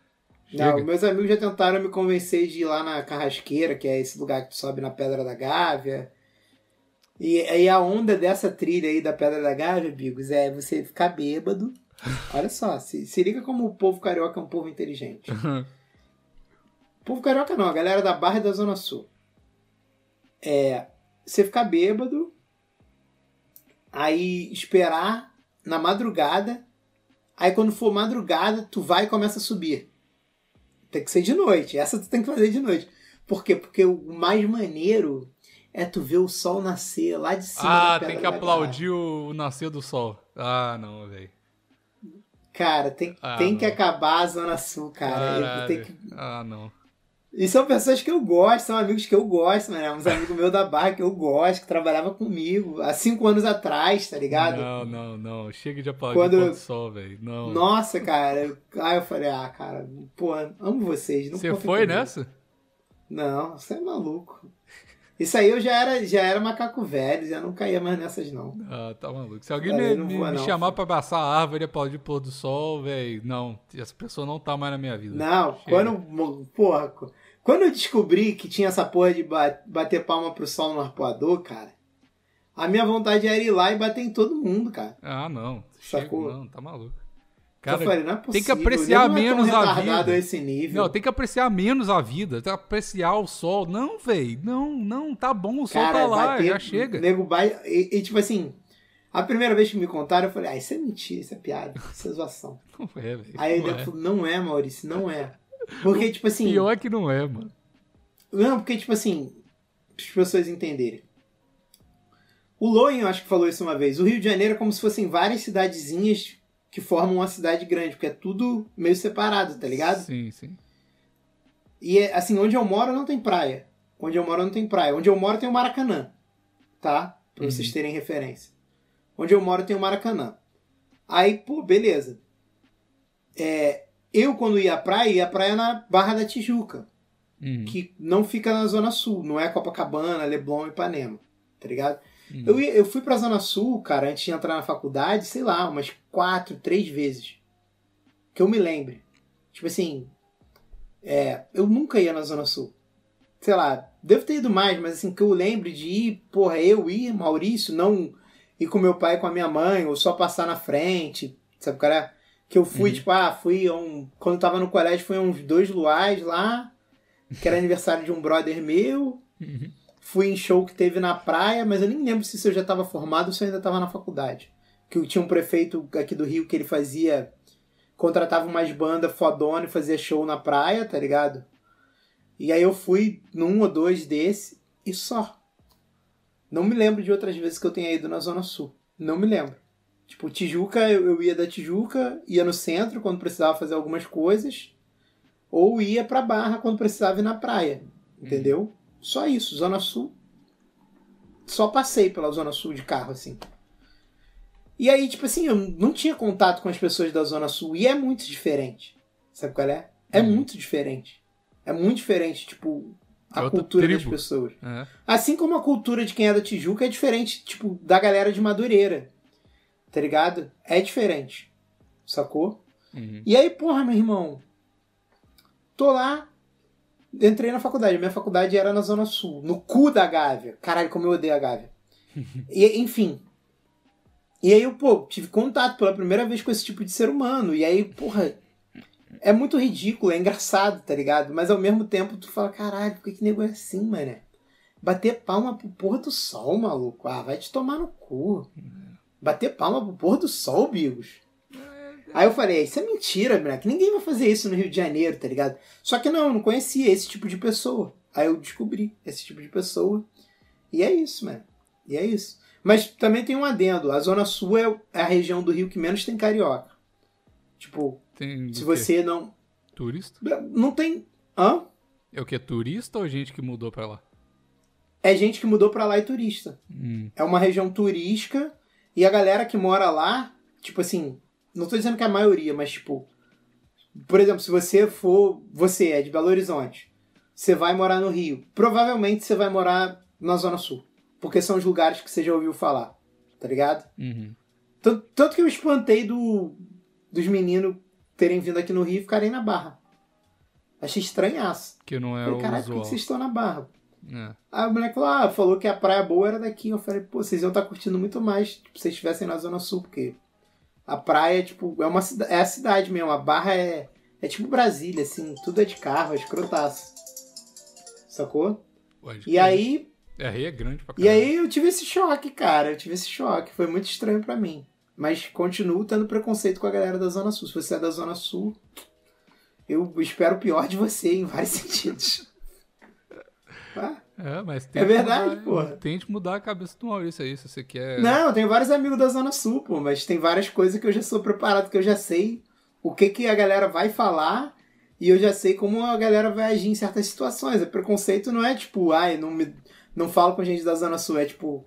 Não, Chega. meus amigos já tentaram me convencer de ir lá na Carrasqueira, que é esse lugar que tu sobe na Pedra da Gávea. E, e a onda dessa trilha aí da Pedra da Gávea, Bigos, é você ficar bêbado. [LAUGHS] Olha só, se, se liga como o povo carioca é um povo inteligente. O [LAUGHS] povo carioca não, a galera da Barra e da Zona Sul. É você ficar bêbado, aí esperar na madrugada, aí quando for madrugada, tu vai e começa a subir. Tem que ser de noite, essa tu tem que fazer de noite. Por quê? Porque o mais maneiro é tu ver o sol nascer lá de cima Ah, tem que aplaudir o, o nascer do sol. Ah, não, velho. Cara, tem, Ah, tem que acabar a Zona Sul, cara. Tenho que Ah, não. E são pessoas que eu gosto, são amigos que eu gosto, né? Uns amigos meus da barra que eu gosto, que trabalhava comigo há cinco anos atrás, tá ligado? Não, não, não. Chega de aplaudir Quando- o sol, velho. Não. Nossa, cara. eu- Aí eu falei, ah, cara, pô, amo vocês. Não Você foi comigo. nessa? Não, você é maluco. Isso aí eu já era, já era macaco velho, já não caía mais nessas, não. Ah, tá maluco. Se alguém Cara, me, me- me não. chamar pra abraçar a árvore e aplaudir o pôr do sol, velho, não. Essa pessoa não tá mais na minha vida. Não, Chega. quando. Porra, quando eu descobri que tinha essa porra de ba- bater palma pro sol no arpoador, cara. A minha vontade era ir lá e bater em todo mundo, cara. Ah, não. Chega, Sacou? não, tá maluco. Cara, falei, não é possível. tem que apreciar é menos a retardado vida. a esse nível. Não, tem que apreciar menos a vida, tem que apreciar o sol. Não, velho, não, não, tá bom, o sol Cara, tá lá, bater- já chega. Nego vai, e, e, tipo assim, a primeira vez que me contaram, eu falei, ah, isso é mentira, isso é piada, [LAUGHS] isso é zoação. Não é, velho. Aí ele é. falou, não é, Maurício, não é. Porque, tipo assim. Pior é que não é, mano. Não, porque, tipo assim, as pessoas entenderem. O Loen, eu acho que falou isso uma vez. O Rio de Janeiro é como se fossem várias cidadezinhas que formam uma cidade grande, porque é tudo meio separado, tá ligado? Sim, sim. E, é, assim, onde eu moro não tem praia. Onde eu moro não tem praia. Onde eu moro tem o Maracanã, tá? Pra vocês Uhum. terem referência. Onde eu moro tem o Maracanã. Aí, pô, beleza. É, eu, quando ia à praia, ia à praia na Barra da Tijuca. Uhum. que não fica na Zona Sul, não é Copacabana, Leblon e Ipanema, tá ligado? Uhum. Eu, eu fui pra Zona Sul, cara, antes de entrar na faculdade, sei lá, umas quatro, três vezes. Que eu me lembre. Tipo assim, é, eu nunca ia na Zona Sul. Sei lá, devo ter ido mais, mas assim, que eu lembre de ir, porra, eu ir, Maurício, não ir com meu pai e com a minha mãe, ou só passar na frente, sabe, cara? Que eu fui, Uhum. tipo, ah, fui um. Quando eu tava no colégio, fui a uns dois luais lá, que era [LAUGHS] aniversário de um brother meu. Uhum. Fui em show que teve na praia, mas eu nem lembro se eu já estava formado ou se eu ainda estava na faculdade. Que tinha um prefeito aqui do Rio que ele fazia. Contratava umas bandas fodona e fazia show na praia, tá ligado? E aí eu fui num ou dois desse e só. Não me lembro de outras vezes que eu tenha ido na Zona Sul. Não me lembro. Tipo, Tijuca, eu eu ia da Tijuca, ia no centro quando precisava fazer algumas coisas, ou ia pra Barra quando precisava ir na praia. Entendeu? Só isso, Zona Sul. Só passei pela Zona Sul de carro, assim. E aí, tipo assim, eu não tinha contato com as pessoas da Zona Sul. E é muito diferente. Sabe qual é? É Uhum. muito diferente. É muito diferente, tipo, a É cultura das tribo. pessoas. É. Assim como a cultura de quem é da Tijuca é diferente, tipo, da galera de Madureira. Tá ligado? É diferente. Sacou? Uhum. E aí, porra, meu irmão. Tô lá. Entrei na faculdade. Minha faculdade era na Zona Sul. No cu da Gávea. Caralho, como eu odeio a Gávea. [LAUGHS] e, enfim. E aí eu, pô, tive contato pela primeira vez com esse tipo de ser humano. E aí, porra. É muito ridículo, é engraçado, tá ligado? Mas ao mesmo tempo tu fala, caralho, por que, que nego é assim, mané? Bater palma pro pôr do sol, maluco. Ah, vai te tomar no cu. Bater palma pro pôr do sol, Bigos. Aí eu falei, isso é mentira, moleque. Ninguém vai fazer isso no Rio de Janeiro, tá ligado? Só que não, eu não conhecia esse tipo de pessoa. Aí eu descobri esse tipo de pessoa. E é isso, mano. E é isso. Mas também tem um adendo. A Zona Sul é é a região do Rio que menos tem carioca. Tipo, Tem se quê? você não. Turista? Não tem. Hã? É o que? Turista ou gente que mudou pra lá? É gente que mudou pra lá e turista. Hum. É uma região turística e a galera que mora lá, tipo assim, não tô dizendo que é a maioria, mas tipo, por exemplo, se você for, você é de Belo Horizonte, você vai morar no Rio, provavelmente você vai morar na Zona Sul, porque são os lugares que você já ouviu falar, tá ligado? Uhum. Tanto, tanto que eu espantei do, dos meninos terem vindo aqui no Rio e ficarem na Barra. Achei estranhaço. Que não é Falei, o caralho, por que vocês estão na Barra? É. Aí o moleque falou, ah, falou que a praia boa era daqui. Eu falei, pô, vocês iam estar curtindo muito mais tipo, se vocês estivessem na Zona Sul, porque a praia, tipo, é uma é a cidade mesmo. A barra é, é tipo Brasília, assim, tudo é de carro, é escrotaço. Sacou? Pode E aí, É, Rio é grande pra e aí eu tive esse choque, cara. Eu tive esse choque. Foi muito estranho pra mim. Mas continuo tendo preconceito com a galera da Zona Sul. Se você é da Zona Sul, eu espero o pior de você em vários [LAUGHS] sentidos. [LAUGHS] Ah, É, mas É tente verdade, mudar, porra. Tente mudar a cabeça do Maurício aí, se você quer. Não, eu tenho vários amigos da Zona Sul, pô, mas tem várias coisas que eu já sou preparado, que eu já sei o que, que a galera vai falar e eu já sei como a galera vai agir em certas situações. O preconceito não é tipo, ai, não, me, não falo com gente da Zona Sul, é tipo,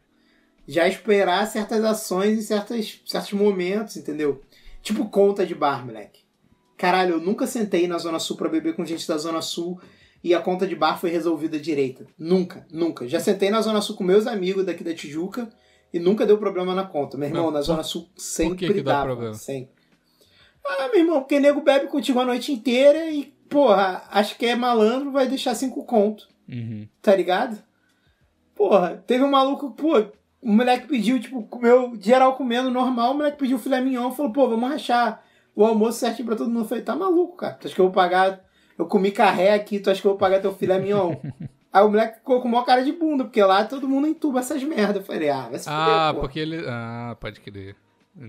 já esperar certas ações em certas, certos momentos, entendeu? Tipo conta de bar, moleque. Caralho, eu nunca sentei na Zona Sul pra beber com gente da Zona Sul e a conta de bar foi resolvida direita. Nunca, nunca. Já sentei na Zona Sul com meus amigos daqui da Tijuca e nunca deu problema na conta. Meu irmão, na Zona Sul sempre que dá dava. problema? Sempre. Ah, meu irmão, porque nego bebe contigo a noite inteira e, porra, acho que é malandro, vai deixar cinco conto Uhum. tá ligado? Porra, teve um maluco, pô, o moleque pediu, tipo, comeu geral comendo normal, o moleque pediu filé mignon, falou, pô, vamos rachar o almoço certinho pra todo mundo. Eu falei, tá maluco, cara. Tu acha que eu vou pagar. Eu comi carré aqui, tu acha que eu vou pagar teu filé mignon? [LAUGHS] Aí o moleque ficou com uma cara de bunda, porque lá todo mundo entuba essas merdas. Eu falei, ah, vai se fuder, Ah, pô. porque ele. Ah, pode crer.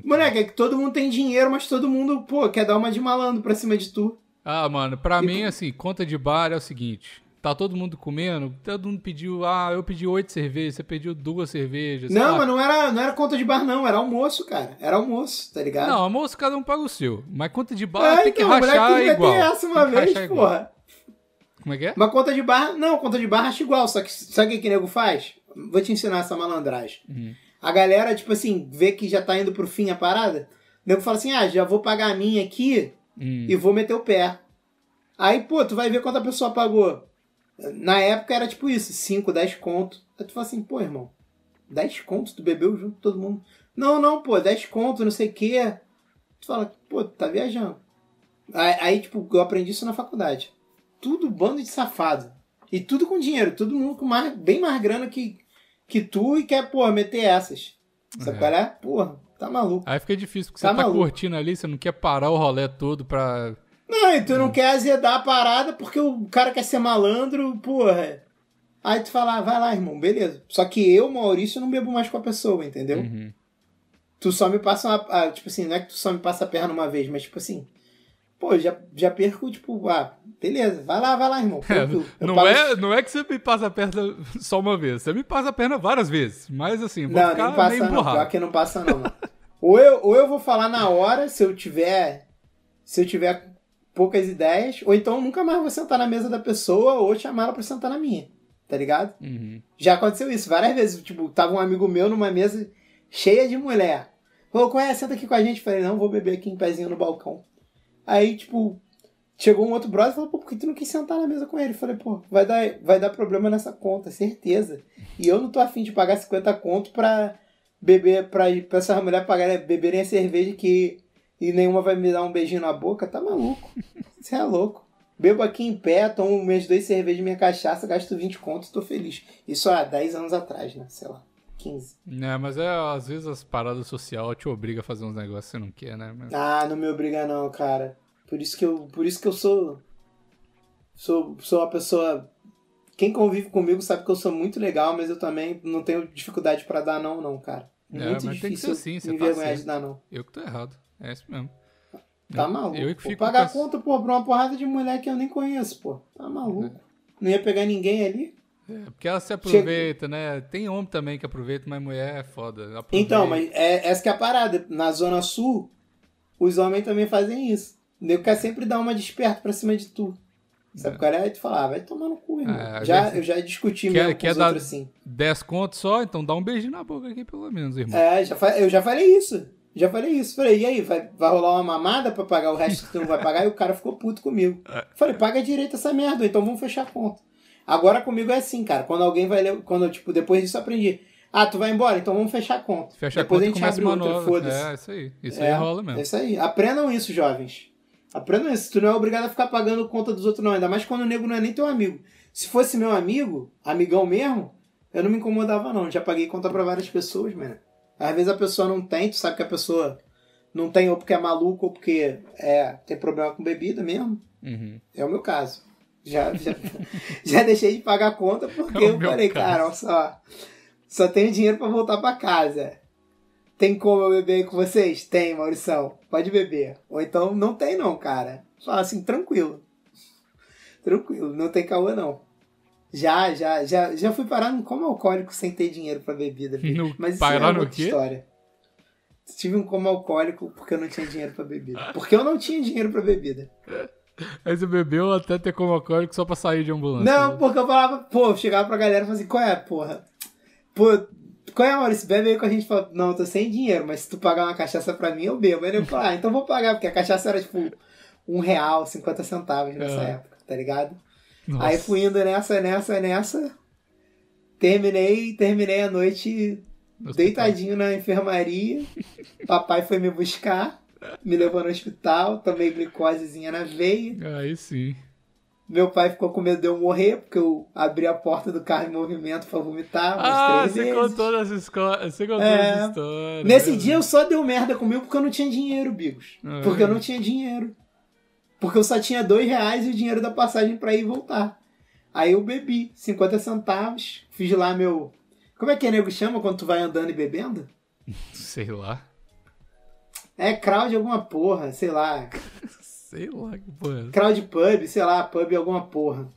Moleque, é que todo mundo tem dinheiro, mas todo mundo, pô, quer dar uma de malandro pra cima de tu. Ah, mano, pra E mim, assim, conta de bar é o seguinte. Tá todo mundo comendo, todo mundo pediu, ah, eu pedi oito cervejas, você pediu duas cervejas. Não, lá. mas não era, não era conta de bar, não. Era almoço, cara. Era almoço, tá ligado? Não, almoço cada um paga o seu. Mas conta de bar Ah, tem que então, moleque rachar igual. ter essa uma Tem que vez, porra. Como é que é? Mas conta de barra, não, conta de barra acha igual, só que sabe o que que nego faz? Vou te ensinar essa malandragem. Uhum. A galera, tipo assim, vê que já tá indo pro fim a parada, o nego fala assim, ah, já vou pagar a minha aqui Hum. e vou meter o pé. Aí, pô, tu vai ver quanto a pessoa pagou. Na época era tipo isso, 5, 10 conto. Aí tu fala assim, pô, irmão, 10 conto, tu bebeu junto com todo mundo. Não, não, pô, 10 conto, não sei o quê. Tu fala, pô, tu tá viajando. Aí, aí, tipo, eu aprendi isso na faculdade. Tudo bando de safado. E tudo com dinheiro, todo mundo com mais, bem mais grana que, que tu e quer, pô, meter essas. Sabe É. qual é? Porra, tá maluco. Aí fica difícil, porque Tá você tá maluco. curtindo ali, você não quer parar o rolê todo pra. Não, e tu não quer azedar a parada porque o cara quer ser malandro, porra. Aí tu fala, ah, vai lá, irmão, beleza. Só que eu, Maurício, não bebo mais com a pessoa, entendeu? Uhum. Tu só me passa uma. ah, tipo assim, não é que tu só me passa a perna uma vez, mas tipo assim. Pô, já, já perco, tipo, ah, beleza, vai lá, vai lá, irmão. Eu Não pago- é, não é que você me passa a perna [LAUGHS] só uma vez, você me passa a perna várias vezes. Mas assim, vou Não, ficar nem passa meio não. Pior que não passa não. ou, eu, ou eu vou falar na hora, se eu tiver. Se eu tiver poucas ideias, ou então nunca mais vou sentar na mesa da pessoa ou chamar ela pra sentar na minha. Tá ligado? Uhum. Já aconteceu isso várias vezes. Tipo, tava um amigo meu numa mesa cheia de mulher. Falou, qual é? Senta aqui com a gente. Falei, não, vou beber aqui em pezinho no balcão. Aí, tipo, chegou um outro brother e falou, pô, por que tu não quis sentar na mesa com ele? Falei, pô, vai dar, vai dar problema nessa conta, certeza. E eu não tô afim de pagar 50 conto pra beber, pra, pra essas mulheres pagarem, beberem a cerveja que e nenhuma vai me dar um beijinho na boca. Tá maluco. Você é louco. Bebo aqui em pé, tomo minhas duas cervejas, minha cachaça, gasto 20 contos, tô feliz. Isso há 10 anos atrás, né? Sei lá, 15. É, mas é, às vezes as paradas sociais te obrigam a fazer uns negócios que você não quer, né? Mas- Ah, não me obriga não, cara. Por isso que eu, por isso que eu sou sou sou uma pessoa quem convive comigo sabe que eu sou muito legal, mas eu também não tenho dificuldade pra dar não, não, cara. É, muito mas tem que ser difícil assim, você me tá envergonhar de dar não. Eu que tô errado. É isso mesmo. Tá Eu- maluco. Eu fico pagar conta, pô, pra uma porrada de mulher que eu nem conheço, pô. Tá maluco. Não ia pegar ninguém ali? É, porque ela se aproveita, né? Tem homem também que aproveita, mas mulher é foda. Aproveita. Então, mas é, essa que é a parada. Na Zona Sul, os homens também fazem isso. O nego quer sempre dar uma desperta pra cima de tu. Sabe qual é? Aí tu fala, ah, vai tomar no cu, irmão. É, já, eu já discuti Quer- mesmo com quer os dar- outros assim. 10 contos só, então dá um beijinho na boca aqui, pelo menos, irmão. É, já eu já falei isso. Já falei isso. Falei, e aí, vai, vai rolar uma mamada pra pagar o resto que tu não vai pagar? E o cara ficou puto comigo. É. Falei, paga direito essa merda, então vamos fechar a conta. Agora comigo é assim, cara. Quando alguém vai ler. Quando, tipo, depois disso eu aprendi. Ah, tu vai embora? Então vamos fechar a conta. Fecha depois a conta a gente abre outra, foda-se. É, isso aí. Isso É, aí rola mesmo. É isso aí. Aprendam isso, jovens. Aprendam isso. Tu não é obrigado a ficar pagando conta dos outros, não. Ainda mais quando o nego não é nem teu amigo. Se fosse meu amigo, amigão mesmo, eu não me incomodava, não. Já paguei conta pra várias pessoas, mano. Às vezes a pessoa não tem, tu sabe que a pessoa não tem ou porque é maluco ou porque é, tem problema com bebida mesmo. Uhum. É o meu caso. Já, já, [LAUGHS] já deixei de pagar a conta porque É eu falei, caso. cara, olha só. Só tenho dinheiro pra voltar pra casa. Tem como eu beber com vocês? Tem, Maurição. Pode beber. Ou então não tem não, cara. Fala assim, tranquilo. Tranquilo, não tem caô não. Já, já, já, já fui parar no como alcoólico sem ter dinheiro pra bebida. No- Mas isso parar é outra quê? história. Tive um como alcoólico porque eu não tinha dinheiro pra bebida. Porque eu não tinha dinheiro pra bebida. Aí você bebeu até ter como alcoólico só pra sair de ambulância. Não, né? porque eu falava, pô, eu chegava pra galera e falava assim, qual é, porra? Pô, qual é, Maurício? Bebe aí com a gente. Fala, não, eu tô sem dinheiro, mas se tu pagar uma cachaça pra mim, eu bebo. Aí eu falo, ah, então vou pagar, porque a cachaça era tipo um real, 50 centavos nessa É. época, tá ligado? Nossa. Aí fui indo nessa, nessa, nessa. Terminei, terminei a noite No hospital. deitadinho na enfermaria. [LAUGHS] Papai foi me buscar, me levou no hospital, tomei glicosezinha na veia. Aí sim. Meu pai ficou com medo de eu morrer, porque eu abri a porta do carro em movimento pra vomitar Ah, você vezes. contou essa escola. Você contou É. essa história. Nesse dia eu só deu merda comigo porque eu não tinha dinheiro, Bigos. Ah, Porque eu não tinha dinheiro. Porque eu só tinha dois reais e o dinheiro da passagem pra ir e voltar. Aí eu bebi 50 centavos, fiz lá meu. Como é que é nego chama quando tu vai andando e bebendo? [LAUGHS] Sei lá. É crowd alguma porra, sei lá. [LAUGHS] Sei lá que porra. é. Crowd pub, sei lá, pub alguma porra.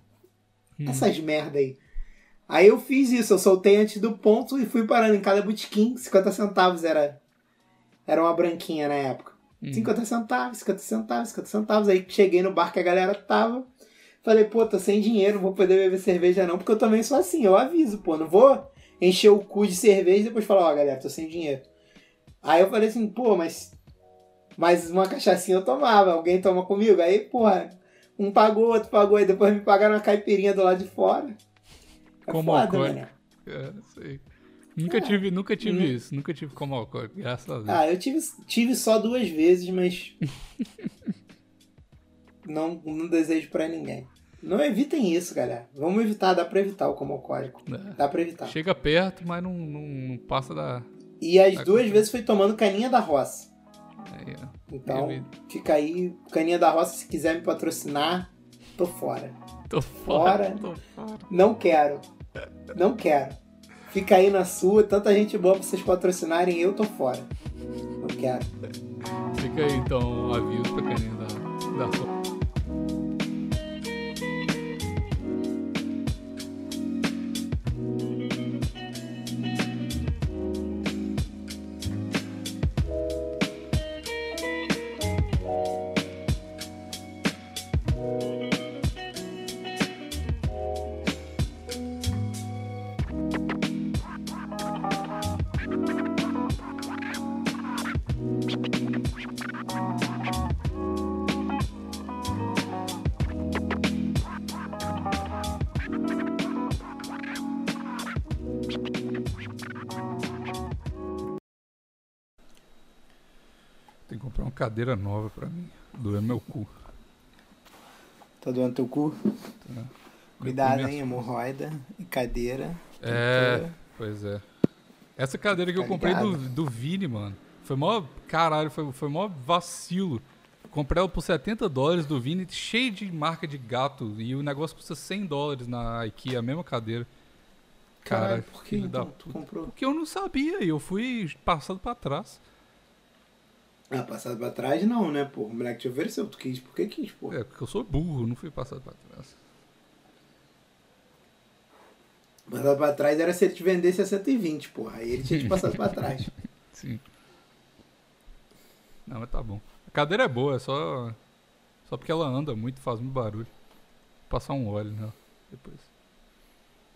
Hum. Essas merda aí. Aí eu fiz isso, eu soltei antes do ponto e fui parando em cada botequim, 50 centavos era era uma branquinha na época. Hum. 50 centavos, 50 centavos, 50 centavos. Aí cheguei no bar que a galera tava. Falei, pô, tô sem dinheiro, não vou poder beber cerveja não, porque eu também sou assim, eu aviso, pô, não vou encher o cu de cerveja e depois falar, ó, galera, tô sem dinheiro. Aí eu falei assim, pô, mas mas uma cachaçinha eu tomava, alguém toma comigo? Aí, porra, um pagou, outro pagou, aí depois me pagaram uma caipirinha do lado de fora. É Como foda, né? É, sei. Nunca tive, nunca tive Hum. isso. Nunca tive como alcoólico, graças a Deus. Ah, eu tive, tive só duas vezes, mas. [LAUGHS] não, não desejo pra ninguém. Não evitem isso, galera. Vamos evitar, dá pra evitar o como alcoólico. É. Dá pra evitar. Chega perto, mas não, não, não passa da. E as Tá duas vezes foi tomando caninha da roça. Ó. Então, fica aí, caninha da roça, se quiser me patrocinar, tô fora. Tô fora. Fora. Tô fora. Não quero. Não quero. Fica aí na sua, tanta gente boa pra vocês patrocinarem, eu tô fora. Não quero. Fica aí então o aviso pra caninha da, da sua. Cadeira nova pra mim. Doer meu cu. Tá doando teu cu? Cuidado, Meu cu, hein? minha- Hemorroida e cadeira. É, pois é. Essa cadeira que eu Tá comprei do, ligado? do Vini, mano. Foi mó. Caralho, foi, foi mó vacilo. Comprei ela por 70 dólares do Vini, cheio de marca de gato. E o negócio custa 100 dólares na IKEA, a mesma cadeira. Caralho, por que da então comprou? Porque eu não sabia, e eu fui passado pra trás. Ah, passado pra trás não, né, pô? O moleque te ofereceu, tu quis, por que quis, pô? É, porque eu sou burro, não fui passado pra trás. Passado pra trás era se ele te vendesse a 120, porra. Aí ele tinha te [LAUGHS] passado pra trás. Sim. Não, mas tá bom. A cadeira é boa, é só. Só porque ela anda muito, faz muito barulho. Vou passar um óleo nela depois.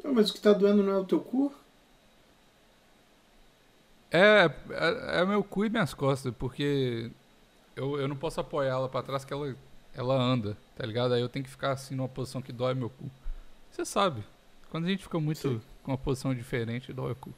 Não, mas o que tá doendo não é o teu cu? É, é, é meu cu e minhas costas, porque eu, eu não posso apoiar ela pra trás que ela, ela anda, tá ligado? Aí eu tenho que ficar assim numa posição que dói meu cu. Você sabe, quando a gente fica muito Sim. com uma posição diferente, dói o cu.